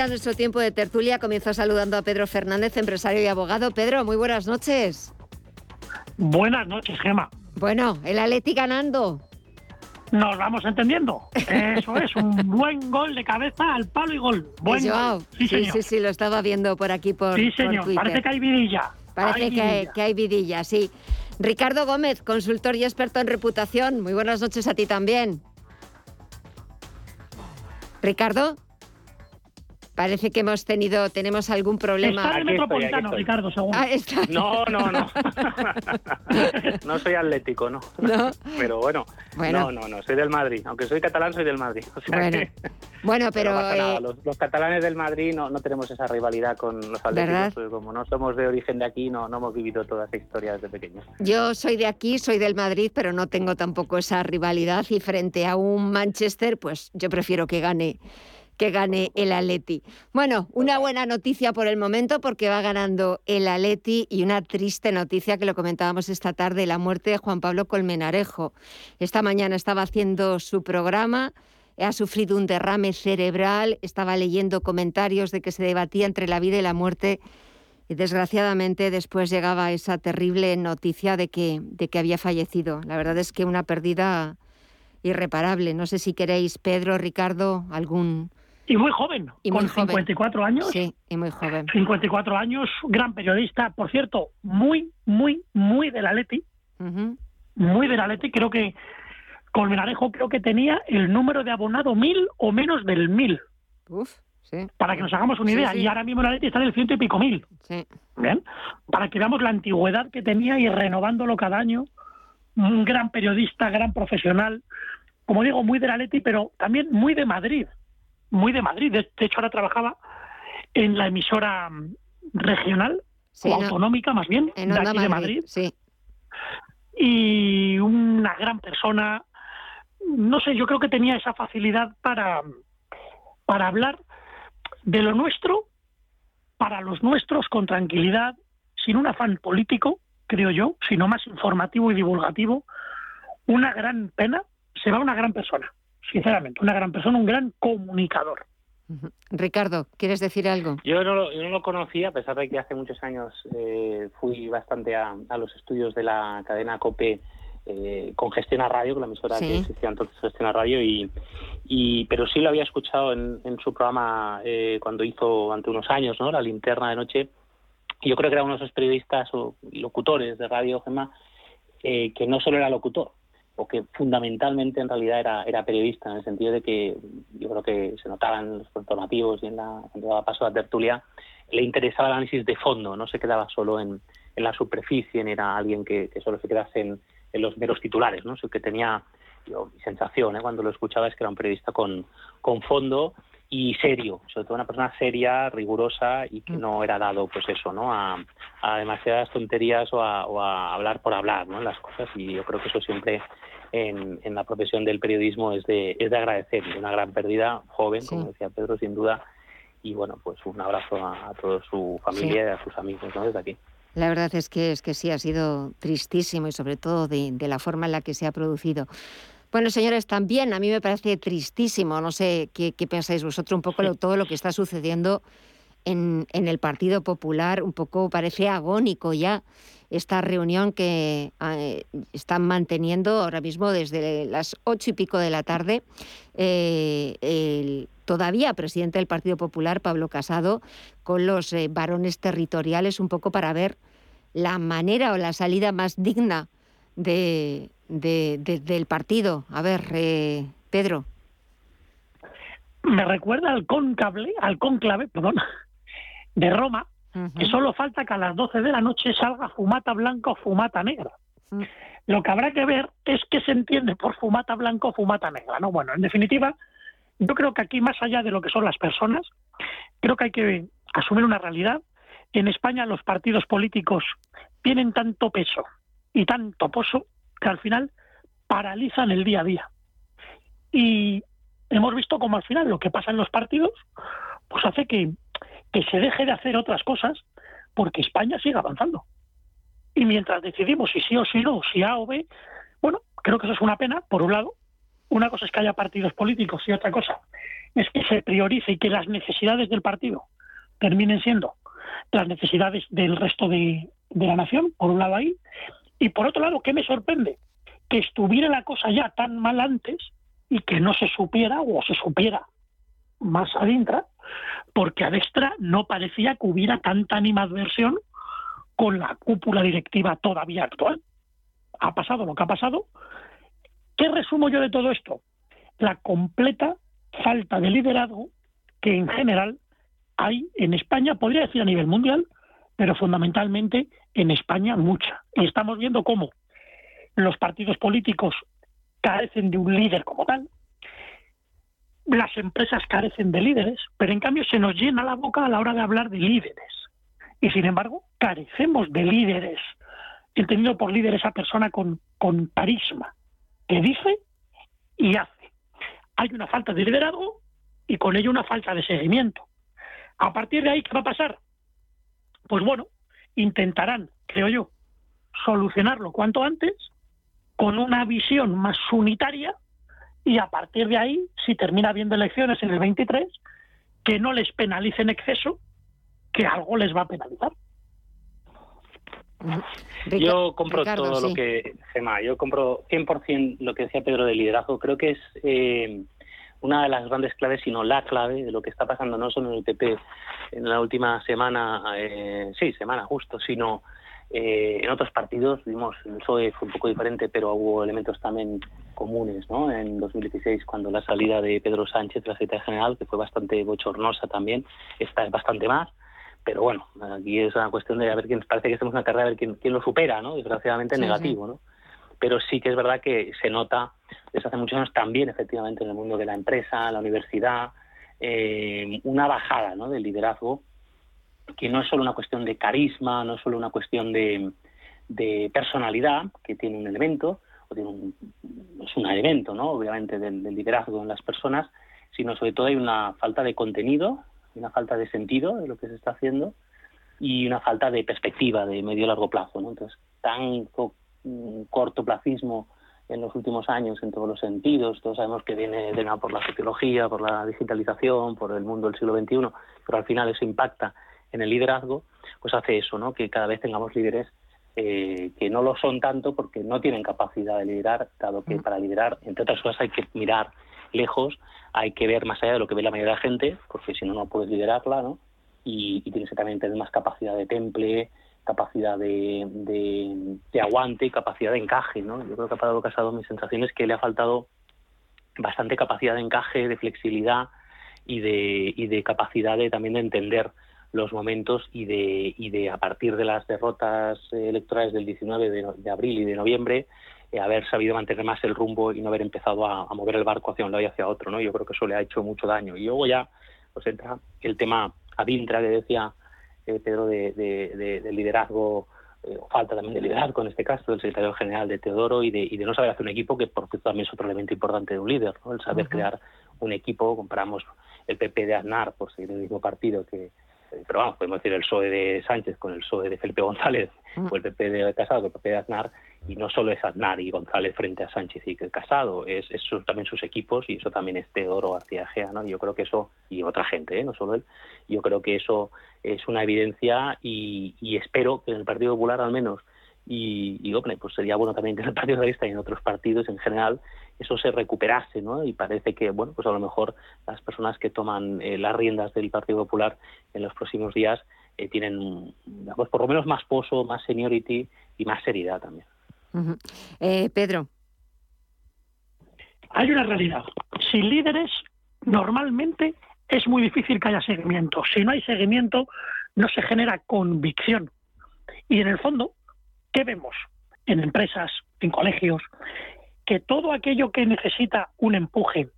Ya nuestro tiempo de tertulia. Comienzo saludando a Pedro Fernández, empresario y abogado. Pedro, muy buenas noches. Buenas noches, Gema. Bueno, el Atleti ganando. Nos vamos entendiendo. Eso es, un buen gol de cabeza al palo y gol. Buen Joao. gol. Sí, sí, señor. sí, sí, lo estaba viendo por aquí por, Sí, por señor. Twitter. Parece que hay vidilla. Parece Hay que, hay, vidilla. que hay vidilla, sí. Ricardo Gómez, consultor y experto en reputación. Muy buenas noches a ti también. Ricardo, parece que hemos tenido, tenemos algún problema. Está el Metropolitano, Ricardo, según. Ah, está. No, no, no. no soy atlético, no. No. Pero bueno, Bueno. no, no, no, soy del Madrid. Aunque soy catalán, soy del Madrid. O sea Bueno, que- Bueno, no pero nada. eh, Los, los catalanes del Madrid no, no tenemos esa rivalidad con los atléticos. Como no somos de origen de aquí, no, no hemos vivido toda esa historia desde pequeños. yo soy de aquí, soy del Madrid, pero no tengo tampoco esa rivalidad y frente a un Manchester, pues yo prefiero que gane que gane el Atleti. Bueno, una buena noticia por el momento porque va ganando el Atleti y una triste noticia que lo comentábamos esta tarde, la muerte de Juan Pablo Colmenarejo. Esta mañana estaba haciendo su programa, ha sufrido un derrame cerebral, estaba leyendo comentarios de que se debatía entre la vida y la muerte y desgraciadamente después llegaba esa terrible noticia de que, de que había fallecido. La verdad es que una pérdida irreparable. No sé si queréis, Pedro, Ricardo, algún... Y muy joven, Y muy con joven. 54 años. Sí, y muy joven. 54 años, gran periodista, por cierto, muy, muy, muy del Atleti, Ujú. muy del Atleti. Creo que Colmenarejo creo que tenía el número de abonado mil o menos del mil. Uf, sí. Para que nos hagamos una Sí, idea. sí. Y ahora mismo el Atleti está en el ciento y pico mil. Sí. Bien. Para que veamos la antigüedad que tenía y renovándolo cada año. Un gran periodista, gran profesional. Como digo, muy del Atleti, pero también muy de Madrid. Muy de Madrid. De, hecho, ahora trabajaba en la emisora regional, Sí, o no- autonómica más bien, En de aquí de Madrid, Madrid. sí. Y una gran persona. No sé, yo creo que tenía esa facilidad para, para hablar de lo nuestro, para los nuestros, con tranquilidad, sin un afán político, creo yo, sino más informativo y divulgativo. Una gran pena, se va una gran persona, sinceramente, una gran persona, un gran comunicador. Ricardo, ¿quieres decir algo? Yo no, lo, yo no lo conocía, a pesar de que hace muchos años eh, fui bastante a, a los estudios de la cadena COPE eh, con Gestiona Radio, con la emisora Sí. que existía entonces Gestiona Radio, y, y, pero sí lo había escuchado en, en su programa eh, cuando hizo ante unos años ¿no? la linterna de noche. Y yo creo que era uno de esos periodistas o locutores de Radio Gemma eh, que no solo era locutor, o que fundamentalmente en realidad era, era periodista, en el sentido de que yo creo que se notaba en los informativos y en la, cuando daba paso a la tertulia, le interesaba el análisis de fondo, no se quedaba solo en, en la superficie, era alguien que, solo se quedase en, los meros titulares, ¿no? Sino que tenía, yo, mi sensación ¿eh? cuando lo escuchaba es que era un periodista con, con fondo y serio, sobre todo una persona seria, rigurosa y que no era dado, pues eso, ¿no? A, a demasiadas tonterías o a, o a hablar por hablar, ¿no? Las cosas y yo creo que eso siempre en, en la profesión del periodismo es de, es de agradecer, una gran pérdida, joven, como decía Pedro, sin duda, y bueno, pues un abrazo a, a toda su familia y a sus amigos, ¿no? Desde aquí. La verdad es que, es que sí, ha sido tristísimo y sobre todo de, de la forma en la que se ha producido. Bueno, señores, también a mí me parece tristísimo, no sé qué, qué pensáis vosotros, un poco lo- todo lo que está sucediendo en, en el Partido Popular, un poco parece agónico ya esta reunión que eh, están manteniendo ahora mismo desde las ocho y pico de la tarde. eh, el todavía presidente del Partido Popular, Pablo Casado, con los eh, varones territoriales, un poco para ver la manera o la salida más digna de, de- de- del partido. A ver, eh, Pedro. Me recuerda al cónclave, al cónclave, perdón, de Roma, que solo falta que a las 12 de la noche salga fumata blanca o fumata negra. Mm. Lo que habrá que ver es qué se entiende por fumata blanco o fumata negra, ¿no? Bueno, en definitiva, yo creo que aquí, más allá de lo que son las personas, creo que hay que asumir una realidad. En España los partidos políticos tienen tanto peso y tanto pozo que al final paralizan el día a día. Y hemos visto como al final lo que pasa en los partidos pues hace que, que se deje de hacer otras cosas porque España sigue avanzando. Y mientras decidimos si sí o si no, si A o B, bueno, creo que eso es una pena, por un lado. Una cosa es que haya partidos políticos y otra cosa es que se priorice y que las necesidades del partido terminen siendo las necesidades del resto de, de la nación, por un lado ahí. Y por otro lado, ¿qué me sorprende? Que estuviera la cosa ya tan mal antes y que no se supiera o se supiera más adentro, porque a Destra no parecía que hubiera tanta animadversión con la cúpula directiva todavía actual. Ha pasado lo que ha pasado. ¿Qué resumo yo de todo esto? La completa falta de liderazgo que en general hay en España, podría decir a nivel mundial, pero fundamentalmente en España mucha. Y estamos viendo cómo los partidos políticos carecen de un líder como tal, las empresas carecen de líderes, pero en cambio se nos llena la boca a la hora de hablar de líderes. Y sin embargo, carecemos de líderes, entendido por líder esa persona con, con carisma, que dice y hace. Hay una falta de liderazgo y con ello una falta de seguimiento. A partir de ahí, ¿qué va a pasar? Pues bueno, intentarán, creo yo, solucionarlo cuanto antes con una visión más unitaria y a partir de ahí, si termina habiendo elecciones en el 23, que no les penalice en exceso, que algo les va a penalizar. Yo compro todo lo que, Gemma, yo compro 100% lo que decía Pedro de liderazgo. Creo que es eh, una de las grandes claves, si no la clave, de lo que está pasando no solo en el PP en la última semana, eh, sí, semana justo, sino eh, en otros partidos, vimos, el PSOE fue un poco diferente, pero hubo elementos también comunes, ¿no? En 2016, cuando la salida de Pedro Sánchez de la Secretaría General, que fue bastante bochornosa también, esta es bastante más, pero bueno, aquí es una cuestión de a ver quién, parece que estamos en una carrera a ver quién, quién lo supera, ¿no? Desgraciadamente negativo, ¿no? Pero sí que es verdad que se nota desde hace muchos años también, efectivamente, en el mundo de la empresa, la universidad, eh, una bajada, ¿no? Del liderazgo que no es solo una cuestión de carisma, no es solo una cuestión de, personalidad, que tiene un elemento, o tiene un, es un elemento, ¿no? obviamente, del, liderazgo en las personas, sino sobre todo hay una falta de contenido, una falta de sentido de lo que se está haciendo y una falta de perspectiva de medio y largo plazo. ¿no? Entonces, tan cortoplacismo en los últimos años en todos los sentidos. Todos sabemos que viene de por la sociología, por la digitalización, por el mundo del siglo XXI, pero al final eso impacta en el liderazgo, pues hace eso, ¿no? que cada vez tengamos líderes eh, que no lo son tanto porque no tienen capacidad de liderar, dado que para liderar, entre otras cosas, hay que mirar lejos, hay que ver más allá de lo que ve la mayoría de la gente, porque si no, no puedes liderarla, ¿no? Y, tienes que también tener más capacidad de temple, capacidad de, de, aguante, capacidad de encaje, ¿no? Yo creo que a Pablo Casado mi sensación es que le ha faltado bastante capacidad de encaje, de flexibilidad y de, y de capacidad de, también de entender los momentos y de, y de a partir de las derrotas electorales del 19 de, abril y de noviembre, eh, haber sabido mantener más el rumbo y no haber empezado a, mover el barco hacia un lado y hacia otro. ¿no? Yo creo que eso le ha hecho mucho daño. Y luego ya pues entra el tema Adintra que decía Pedro de, de, liderazgo, eh, falta también de liderazgo en este caso, del secretario general de Teodoro y de, y de no saber hacer un equipo, que por cierto también es otro elemento importante de un líder, ¿no? el saber crear un equipo. Comparamos el PP de Aznar, por seguir el mismo partido que pero vamos, podemos decir el PSOE de Sánchez con el PSOE de Felipe González mm. o el PP de Casado con el PP de Aznar, y no solo es Aznar y González frente a Sánchez y Casado, es, es también sus equipos y eso también es Teodoro García Gea, ¿no? Yo creo que eso, y otra gente, ¿eh? no solo él, yo creo que eso es una evidencia y, y espero que en el Partido Popular al menos y, y pues sería bueno también que en el Partido Socialista y en otros partidos en general eso se recuperase, ¿no? Y parece que, bueno, pues a lo mejor las personas que toman eh, las riendas del Partido Popular en los próximos días eh, tienen, pues por lo menos más pozo, más seniority y más seriedad también. Eh, Pedro. Hay una realidad. Sin líderes, normalmente es muy difícil que haya seguimiento. Si no hay seguimiento, no se genera convicción. Y en el fondo, ¿qué vemos? en empresas, en colegios, que todo aquello que necesita un empuje,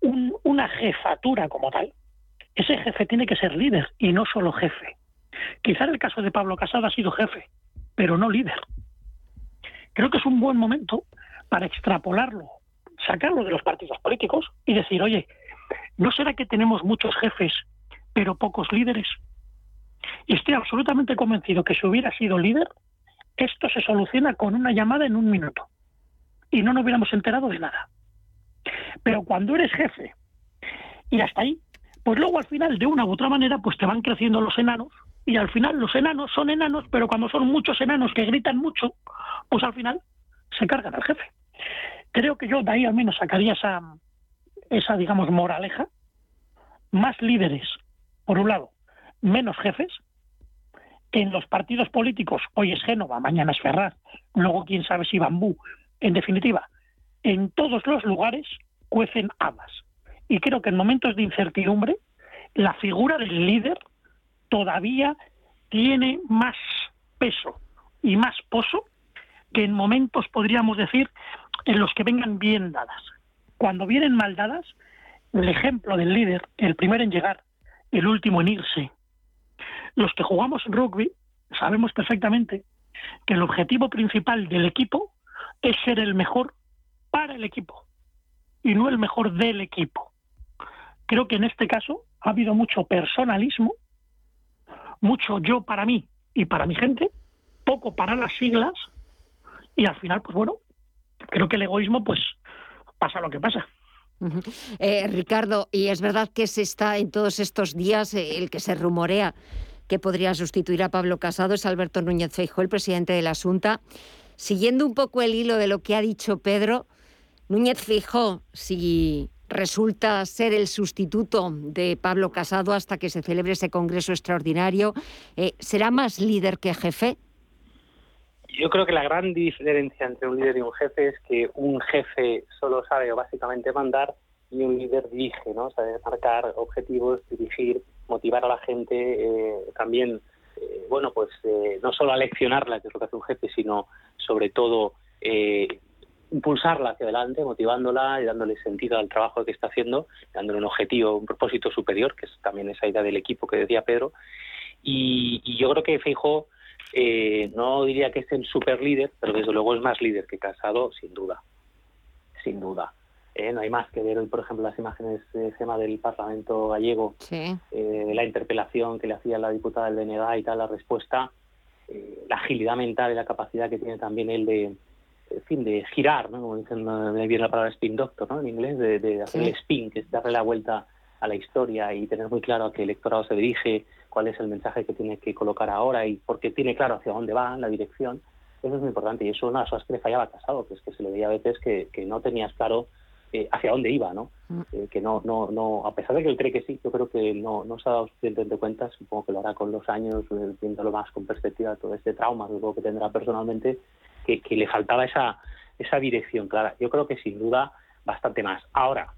una jefatura como tal, ese jefe tiene que ser líder y no solo jefe. Quizá en el caso de Pablo Casado ha sido jefe, pero no líder. Creo que es un buen momento para extrapolarlo, sacarlo de los partidos políticos y decir, oye, ¿no será que tenemos muchos jefes pero pocos líderes? Y estoy absolutamente convencido que si hubiera sido líder, esto se soluciona con una llamada en un minuto y no nos hubiéramos enterado de nada. Pero cuando eres jefe y hasta ahí, pues luego al final, de una u otra manera, pues te van creciendo los enanos y al final los enanos son enanos, pero cuando son muchos enanos que gritan mucho, pues al final se cargan al jefe. Creo que yo de ahí al menos sacaría esa, esa digamos, moraleja. Más líderes, por un lado, menos jefes. En los partidos políticos, hoy es Génova, mañana es Ferraz, luego quién sabe si Bambú. En definitiva, en todos los lugares cuecen habas. Y creo que en momentos de incertidumbre, la figura del líder todavía tiene más peso y más pozo que en momentos, podríamos decir, en los que vengan bien dadas. Cuando vienen mal dadas, el ejemplo del líder, el primero en llegar, el último en irse. Los que jugamos rugby sabemos perfectamente que el objetivo principal del equipo es ser el mejor para el equipo y no el mejor del equipo. Creo que en este caso ha habido mucho personalismo, mucho yo para mí y para mi gente, poco para las siglas y al final, pues bueno, creo que el egoísmo, pues pasa lo que pasa. Eh, Ricardo, y es verdad que se está en todos estos días eh, el que se rumorea que podría sustituir a Pablo Casado es Alberto Núñez Feijóo, el presidente de la Junta. Siguiendo un poco el hilo de lo que ha dicho Pedro, Núñez Feijóo, si resulta ser el sustituto de Pablo Casado hasta que se celebre ese congreso extraordinario, eh, ¿será más líder que jefe? Yo creo que la gran diferencia entre un líder y un jefe es que un jefe solo sabe básicamente mandar y un líder dirige, ¿no? Sabe marcar objetivos, dirigir, motivar a la gente, eh, también, eh, bueno, pues no solo aleccionarla, que es lo que hace un jefe, sino sobre todo impulsarla hacia adelante, motivándola y dándole sentido al trabajo que está haciendo, dándole un objetivo, un propósito superior, que es también esa idea del equipo que decía Pedro. Y, y yo creo que Feijóo eh, no diría que es el super líder, pero desde luego es más líder que Casado, sin duda. Sin duda. Eh, no hay más que ver hoy, por ejemplo, las imágenes de Gema del Parlamento gallego, eh, la interpelación que le hacía la diputada del BNG y tal, la respuesta, eh, la agilidad mental y la capacidad que tiene también él de, en fin, de girar, ¿no? como dicen, me viene la palabra spin doctor, ¿no? En inglés, de, hacer el spin, que es darle la vuelta a la historia y tener muy claro a qué electorado se dirige, cuál es el mensaje que tiene que colocar ahora y porque tiene claro hacia dónde va, la dirección. Eso es muy importante y eso una de las cosas que le fallaba Casado, que es que se le veía a veces que, que no tenías claro eh, hacia dónde iba, ¿no? Mm. Eh, que no, no, no, a pesar de que él cree que sí, yo creo que no, no se ha dado suficientemente cuenta, supongo que lo hará con los años, eh, viéndolo más con perspectiva, todo este trauma que tendrá personalmente, que, que le faltaba esa, esa dirección clara. Yo creo que sin duda bastante más. Ahora,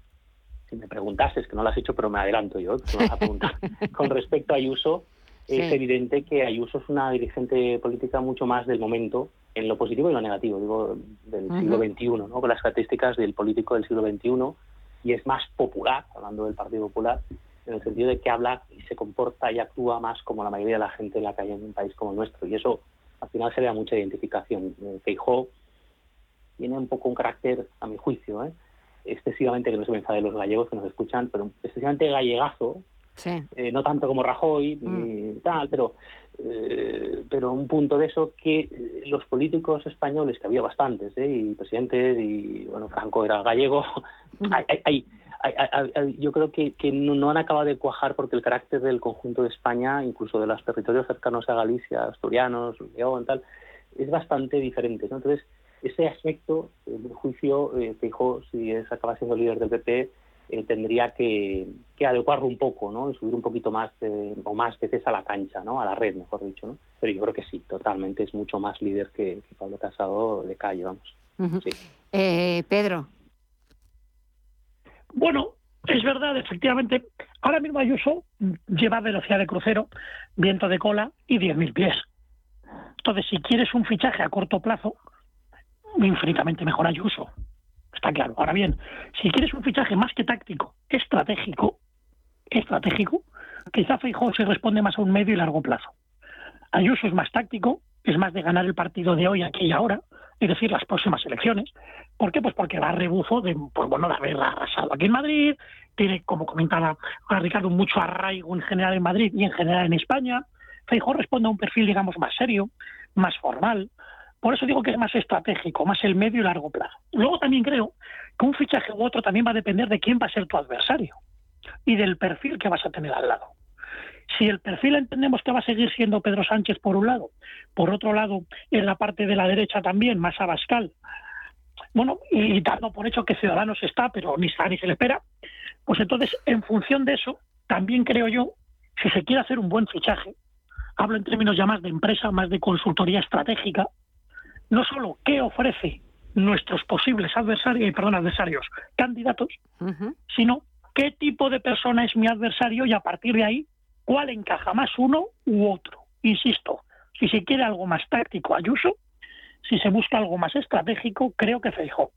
si me preguntases, que no lo has hecho, pero me adelanto yo, con respecto a Ayuso, es evidente que Ayuso es una dirigente política mucho más del momento, en lo positivo y lo negativo, digo, del siglo XXI, ¿no? con las características del político del siglo XXI, y es más popular, hablando del Partido Popular, en el sentido de que habla y se comporta y actúa más como la mayoría de la gente en la calle en un país como el nuestro, y eso al final se le da mucha identificación. Eh, Feijó tiene un poco un carácter, a mi juicio, ¿eh? excesivamente, que no se me de los gallegos que nos escuchan, pero excesivamente gallegazo, eh, no tanto como Rajoy mm. y tal, pero, eh, pero un punto de eso que eh, los políticos españoles, que había bastantes, y presidentes, y bueno, Franco era gallego, mm. hay, yo creo que, que no, han acabado de cuajar porque el carácter del conjunto de España, incluso de los territorios cercanos a Galicia, asturianos, León, tal, es bastante diferente. Entonces, ese aspecto, en mi juicio, eh, si es, acaba siendo líder del PP, eh, tendría que, adecuarlo un poco, ¿no? Y subir un poquito más eh, o más veces a la cancha, ¿no? A la red, mejor dicho, ¿no? Pero yo creo que sí, totalmente es mucho más líder que, Pablo Casado de calle, vamos. Eh, Pedro. Bueno, es verdad, efectivamente. Ahora mismo Ayuso lleva velocidad de crucero, viento de cola y 10.000 pies. Entonces, si quieres un fichaje a corto plazo, infinitamente mejor Ayuso. Está claro. Ahora bien, si quieres un fichaje más que táctico, estratégico, estratégico, quizá Feijóo se responde más a un medio y largo plazo. Ayuso es más táctico, es más de ganar el partido de hoy, aquí y ahora, es decir, las próximas elecciones. ¿Por qué? Pues porque va a rebufo de, pues bueno, de haber arrasado aquí en Madrid, tiene, como comentaba Ricardo, mucho arraigo en general en Madrid y en general en España. Feijóo responde a un perfil, digamos, más serio, más formal. Por eso digo que es más estratégico, más el medio y largo plazo. Luego también creo que un fichaje u otro también va a depender de quién va a ser tu adversario y del perfil que vas a tener al lado. Si el perfil entendemos que va a seguir siendo Pedro Sánchez por un lado, por otro lado, en la parte de la derecha también, más Abascal, bueno, y dando por hecho que Ciudadanos está, pero ni está ni se le espera, pues entonces, en función de eso, también creo yo, si se quiere hacer un buen fichaje, hablo en términos ya más de empresa, más de consultoría estratégica, no solo qué ofrece nuestros posibles adversarios, perdón, adversarios, candidatos, sino qué tipo de persona es mi adversario y a partir de ahí cuál encaja más uno u otro. Insisto, si se quiere algo más táctico, Ayuso, si se busca algo más estratégico, creo que Feijó.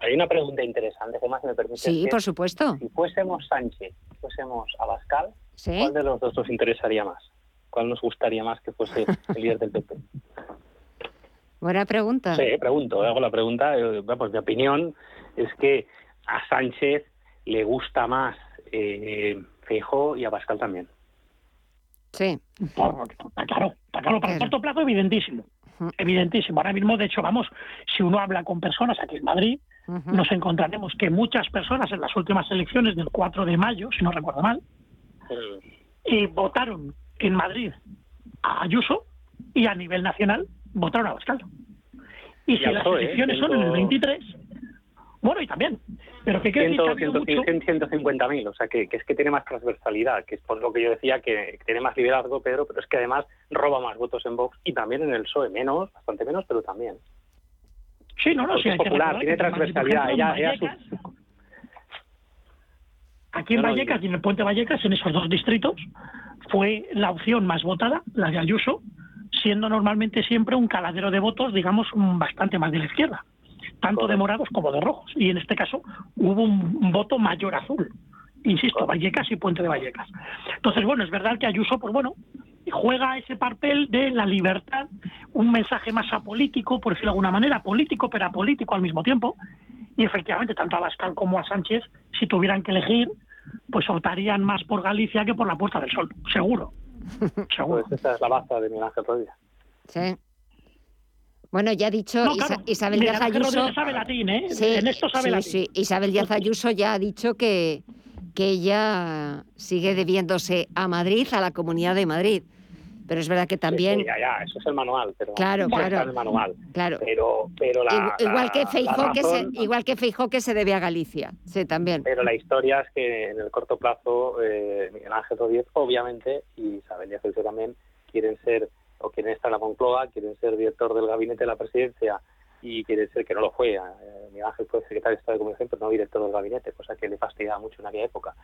Hay una pregunta interesante, que más me permite. Sí, por supuesto. Si fuésemos Sánchez, si fuésemos Abascal, ¿cuál de los dos nos interesaría más? ¿Cuál nos gustaría más que fuese el líder del PP? Buena pregunta. Sí, pregunto, hago la pregunta. Eh, pues mi opinión es que a Sánchez le gusta más eh, Feijóo y a Pascal también. Sí. Está claro, está claro. Para el corto plazo, evidentísimo. Evidentísimo. Ahora mismo, de hecho, vamos, si uno habla con personas aquí en Madrid, nos encontraremos que muchas personas en las últimas elecciones del 4 de mayo, si no recuerdo mal, y votaron en Madrid a Ayuso y a nivel nacional votaron a Pascal. Y, si las elecciones son en el 23, bueno, y también. Pero que 150.000, o sea, que, es que tiene más transversalidad, que es por lo que yo decía que tiene más liderazgo, Pedro, pero es que además roba más votos en Vox y también en el PSOE, menos, bastante menos, pero también. Sí, no, no, sí, es popular, tiene transversalidad. Aquí en Vallecas y en el Puente Vallecas, en esos dos distritos, fue la opción más votada, la de Ayuso, siendo normalmente siempre un caladero de votos, digamos, bastante más de la izquierda tanto de morados como de rojos. Y en este caso hubo un, voto mayor azul. Insisto, Vallecas y Puente de Vallecas. Entonces, bueno, es verdad que Ayuso, pues bueno, juega ese papel de la libertad, un mensaje más apolítico, por decirlo de alguna manera, político, pero apolítico al mismo tiempo. Y efectivamente, tanto a Bascal como a Sánchez, si tuvieran que elegir, pues optarían más por Galicia que por la Puerta del Sol, seguro. seguro. Pues esa es la baza de Miguel Ángel Rodríguez. Sí. Bueno, ya ha dicho Isabel Díaz Ayuso. sabe latín, ¿eh? en esto sabe latín. Sí, Isabel Díaz Ayuso ya ha dicho que, que ella sigue debiéndose a Madrid, a la Comunidad de Madrid. Pero es verdad que también. Sí, ya, ya, eso es el manual. Pero claro, claro. el manual. Claro. Pero, pero la, igual, que Feijó, que se, igual que Feijó que se debe a Galicia. Sí, también. Pero la historia es que en el corto plazo, eh, Miguel Ángel Rodríguez, obviamente, y Isabel Díaz Ayuso también, quieren ser o quieren estar en la Moncloa, quieren ser director del gabinete de la presidencia y quieren ser, que no lo fue, eh, Miguel Ángel fue secretario de Estado de Comunicación, pero no director del gabinete, cosa que le fastidiaba mucho en aquella época.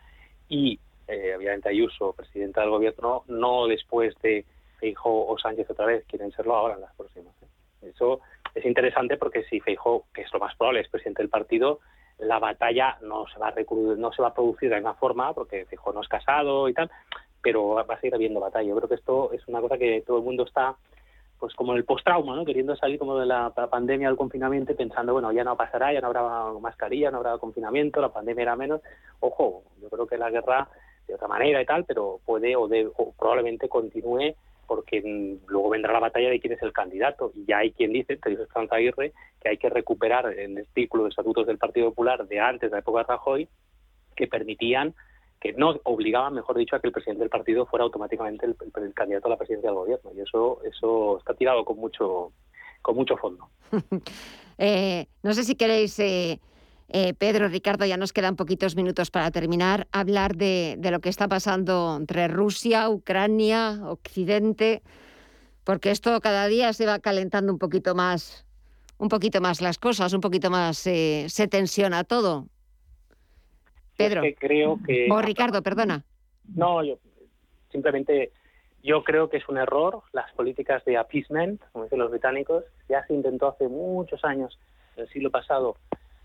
Y, eh, obviamente, Ayuso, presidenta del gobierno, no después de Feijó o Sánchez otra vez, quieren serlo ahora en las próximas. ¿eh? Eso es interesante porque si Feijó, que es lo más probable, es presidente del partido, la batalla no se va a, no se va a producir de la misma forma, porque Feijó no es casado y tal, pero va a seguir habiendo batalla. Yo creo que esto es una cosa que todo el mundo está pues como en el post-trauma, ¿no? queriendo salir como de la pandemia, del confinamiento, pensando, bueno, ya no pasará, ya no habrá mascarilla, no habrá confinamiento, la pandemia era menos. Ojo, yo creo que la guerra de otra manera y tal, pero puede o, de, o probablemente continúe porque mm, luego vendrá la batalla de quién es el candidato. Y ya hay quien dice, te dice Franz Aguirre, que hay que recuperar el círculo de estatutos del Partido Popular de antes de la época de Rajoy, que permitían que no obligaban, mejor dicho, a que el presidente del partido fuera automáticamente el, candidato a la presidencia del gobierno. Y eso, eso está tirado con mucho, con mucho fondo. Eh, no sé si queréis, eh, eh, Pedro, Ricardo, ya nos quedan poquitos minutos para terminar, hablar de, de lo que está pasando entre Rusia, Ucrania, Occidente, porque esto cada día se va calentando un poquito más, un poquito más las cosas, un poquito más se tensiona todo. Pedro. creo que... O Ricardo, perdona. No, yo simplemente yo creo que es un error las políticas de appeasement, como dicen los británicos. Ya se intentó hace muchos años, el siglo pasado,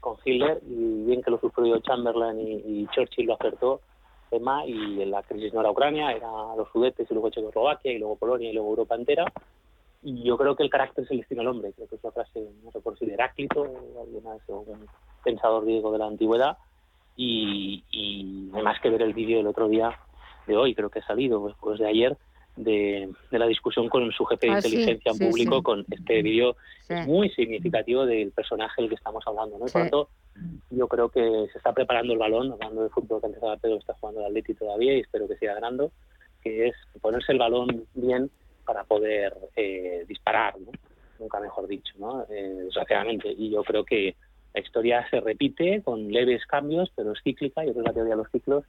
con Hitler, y bien que lo sufrió Chamberlain y, Churchill lo acertó, tema, y la crisis no era Ucrania, era los Sudetes y luego Checoslovaquia y luego Polonia y luego Europa entera. Y yo creo que el carácter se el destino al hombre, creo que es una frase, no sé por si de Heráclito o algún pensador griego de la antigüedad, y, y más que ver el vídeo del otro día de hoy, creo que ha salido, pues, pues de ayer, de, la discusión con su jefe de ah, inteligencia en público con este vídeo muy significativo del personaje del que estamos hablando. ¿no? Por tanto, yo creo que se está preparando el balón, hablando de fútbol que antes de Pedro está jugando el Atleti todavía y espero que siga ganando, que es ponerse el balón bien para poder eh, disparar, ¿no? nunca mejor dicho, ¿no? Eh, desgraciadamente. Y yo creo que la historia se repite con leves cambios, pero es cíclica, yo creo que la teoría de los ciclos,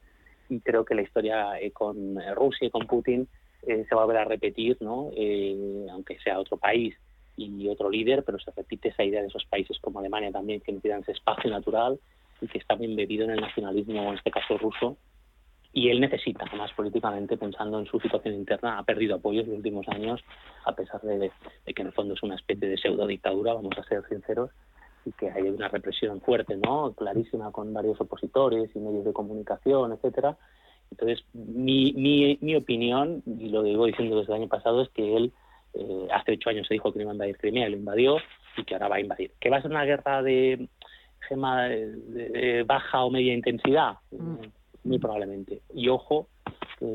y creo que la historia eh, con Rusia y con Putin eh, se va a volver a repetir, ¿no? Eh, aunque sea otro país y otro líder, pero se repite esa idea de esos países como Alemania también, que necesitan ese espacio natural y que está bien bebido en el nacionalismo, en este caso ruso, y él necesita, además políticamente, pensando en su situación interna, ha perdido apoyo en los últimos años, a pesar de, que en el fondo es una especie de pseudo dictadura, vamos a ser sinceros, y que hay una represión fuerte, ¿no? clarísima con varios opositores y medios de comunicación, etcétera, entonces, mi, mi, mi opinión, y lo digo diciendo desde el año pasado, es que él eh, hace ocho años se dijo que no iba a invadir Crimea, lo invadió y que ahora va a invadir. ¿Que va a ser una guerra de, gema de, baja o media intensidad? Mm. Muy probablemente. Y ojo,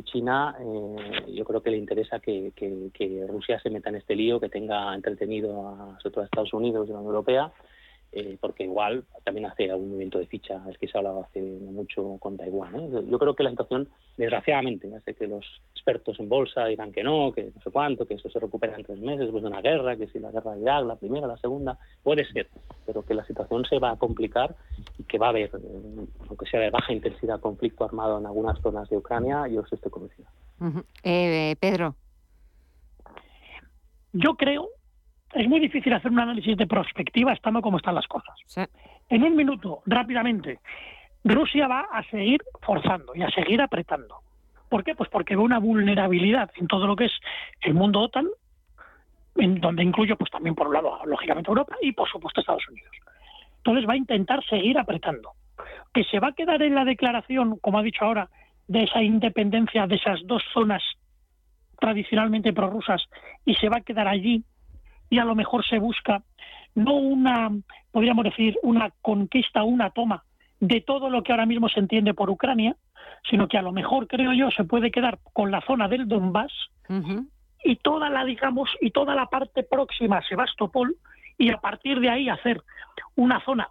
China, eh, yo creo que le interesa que, que, que, Rusia se meta en este lío, que tenga entretenido a, sobre todo a Estados Unidos y a la Unión Europea, eh, porque igual también hace algún movimiento de ficha, el que se ha hablado hace mucho con Taiwán. ¿eh? Yo creo que la situación, desgraciadamente, ya sé que los expertos en bolsa dirán que no, que no sé cuánto, que esto se recupera en tres meses después de una guerra, que si la guerra de Irak, la primera, la segunda, puede ser, pero que la situación se va a complicar y que va a haber, eh, aunque sea de baja intensidad, conflicto armado en algunas zonas de Ucrania, yo estoy convencido. Pedro. Yo creo es muy difícil hacer un análisis de prospectiva estando como están las cosas. En un minuto, rápidamente, Rusia va a seguir forzando y a seguir apretando. ¿Por qué? Pues porque ve una vulnerabilidad en todo lo que es el mundo OTAN, en donde incluyo pues también por un lado, lógicamente, Europa y por supuesto Estados Unidos. Entonces va a intentar seguir apretando. Que se va a quedar en la declaración, como ha dicho ahora, de esa independencia de esas dos zonas tradicionalmente prorrusas y se va a quedar allí y a lo mejor se busca no una, podríamos decir, una conquista, una toma de todo lo que ahora mismo se entiende por Ucrania, sino que a lo mejor, creo yo, se puede quedar con la zona del Donbass y toda la, digamos, y toda la parte próxima a Sebastopol y a partir de ahí hacer una zona,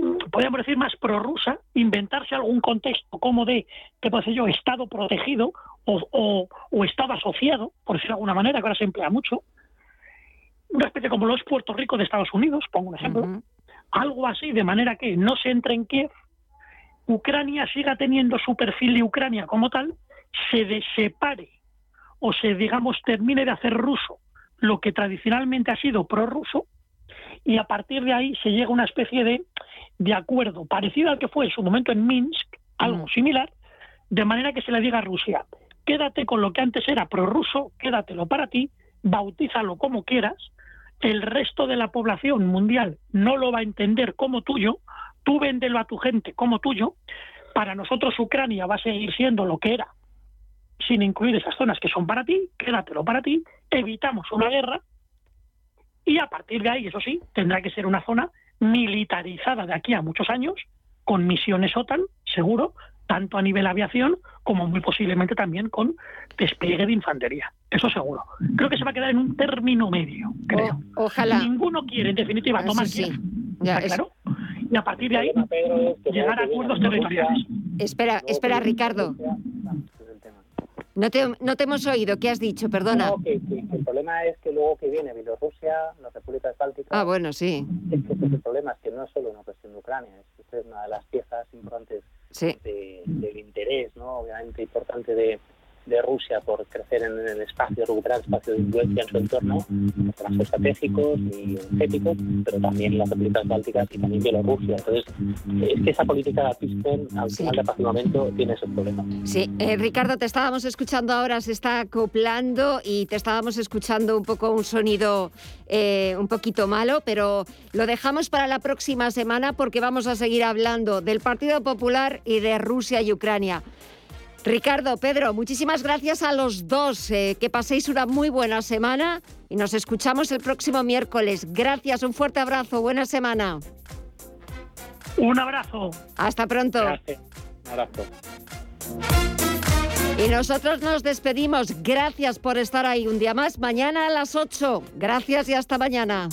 mm, podríamos decir, más prorrusa, inventarse algún contexto como de, qué puedo yo, Estado protegido o, o, Estado asociado, por decirlo de alguna manera, que ahora se emplea mucho, una especie como los Puerto Rico de Estados Unidos, pongo un ejemplo, algo así, de manera que no se entre en Kiev, Ucrania siga teniendo su perfil de Ucrania como tal, se separe o se, digamos, termine de hacer ruso lo que tradicionalmente ha sido prorruso, y a partir de ahí se llega a una especie de, de acuerdo parecido al que fue en su momento en Minsk, algo similar, de manera que se le diga a Rusia, quédate con lo que antes era prorruso, quédatelo para ti, bautízalo como quieras, el resto de la población mundial no lo va a entender como tuyo, tú véndelo a tu gente como tuyo, para nosotros Ucrania va a seguir siendo lo que era, sin incluir esas zonas que son para ti, quédatelo para ti, evitamos una guerra y a partir de ahí, eso sí, tendrá que ser una zona militarizada de aquí a muchos años, con misiones OTAN, seguro, tanto a nivel aviación como muy posiblemente también con despliegue de infantería. Eso seguro. Creo que se va a quedar en un término medio, creo. ojalá. Ninguno quiere, en definitiva, tomar sí. Ya, claro. Y a partir de ahí llegar a acuerdos territoriales. Espera, espera, Ricardo. No te, no te hemos oído, ¿qué has dicho? Perdona. No, que, el problema es que luego que viene Bielorrusia, la República Báltica... Ah, bueno, sí. Es que el problema es que no es solo una cuestión de Ucrania, es, es una de las piezas importantes del interés, ¿no? obviamente importante de, de Rusia por crecer en el espacio, recuperar espacio de influencia en su entorno, más estratégicos y energéticos, pero también las repúblicas bálticas y también Bielorrusia. Entonces, es que esa política de Piston, al final de momento, tiene ese problema. Sí, eh, Ricardo, te estábamos escuchando ahora, se está acoplando y te estábamos escuchando un poco un sonido eh, un poquito malo, pero lo dejamos para la próxima semana porque vamos a seguir hablando del Partido Popular y de Rusia y Ucrania. Ricardo, Pedro, muchísimas gracias a los dos. Eh, que paséis una muy buena semana y nos escuchamos el próximo miércoles. Gracias, un fuerte abrazo, buena semana. Un abrazo. Hasta pronto. Gracias. Un abrazo. Y nosotros nos despedimos. Gracias por estar ahí un día más. Mañana a las 8. Gracias y hasta mañana.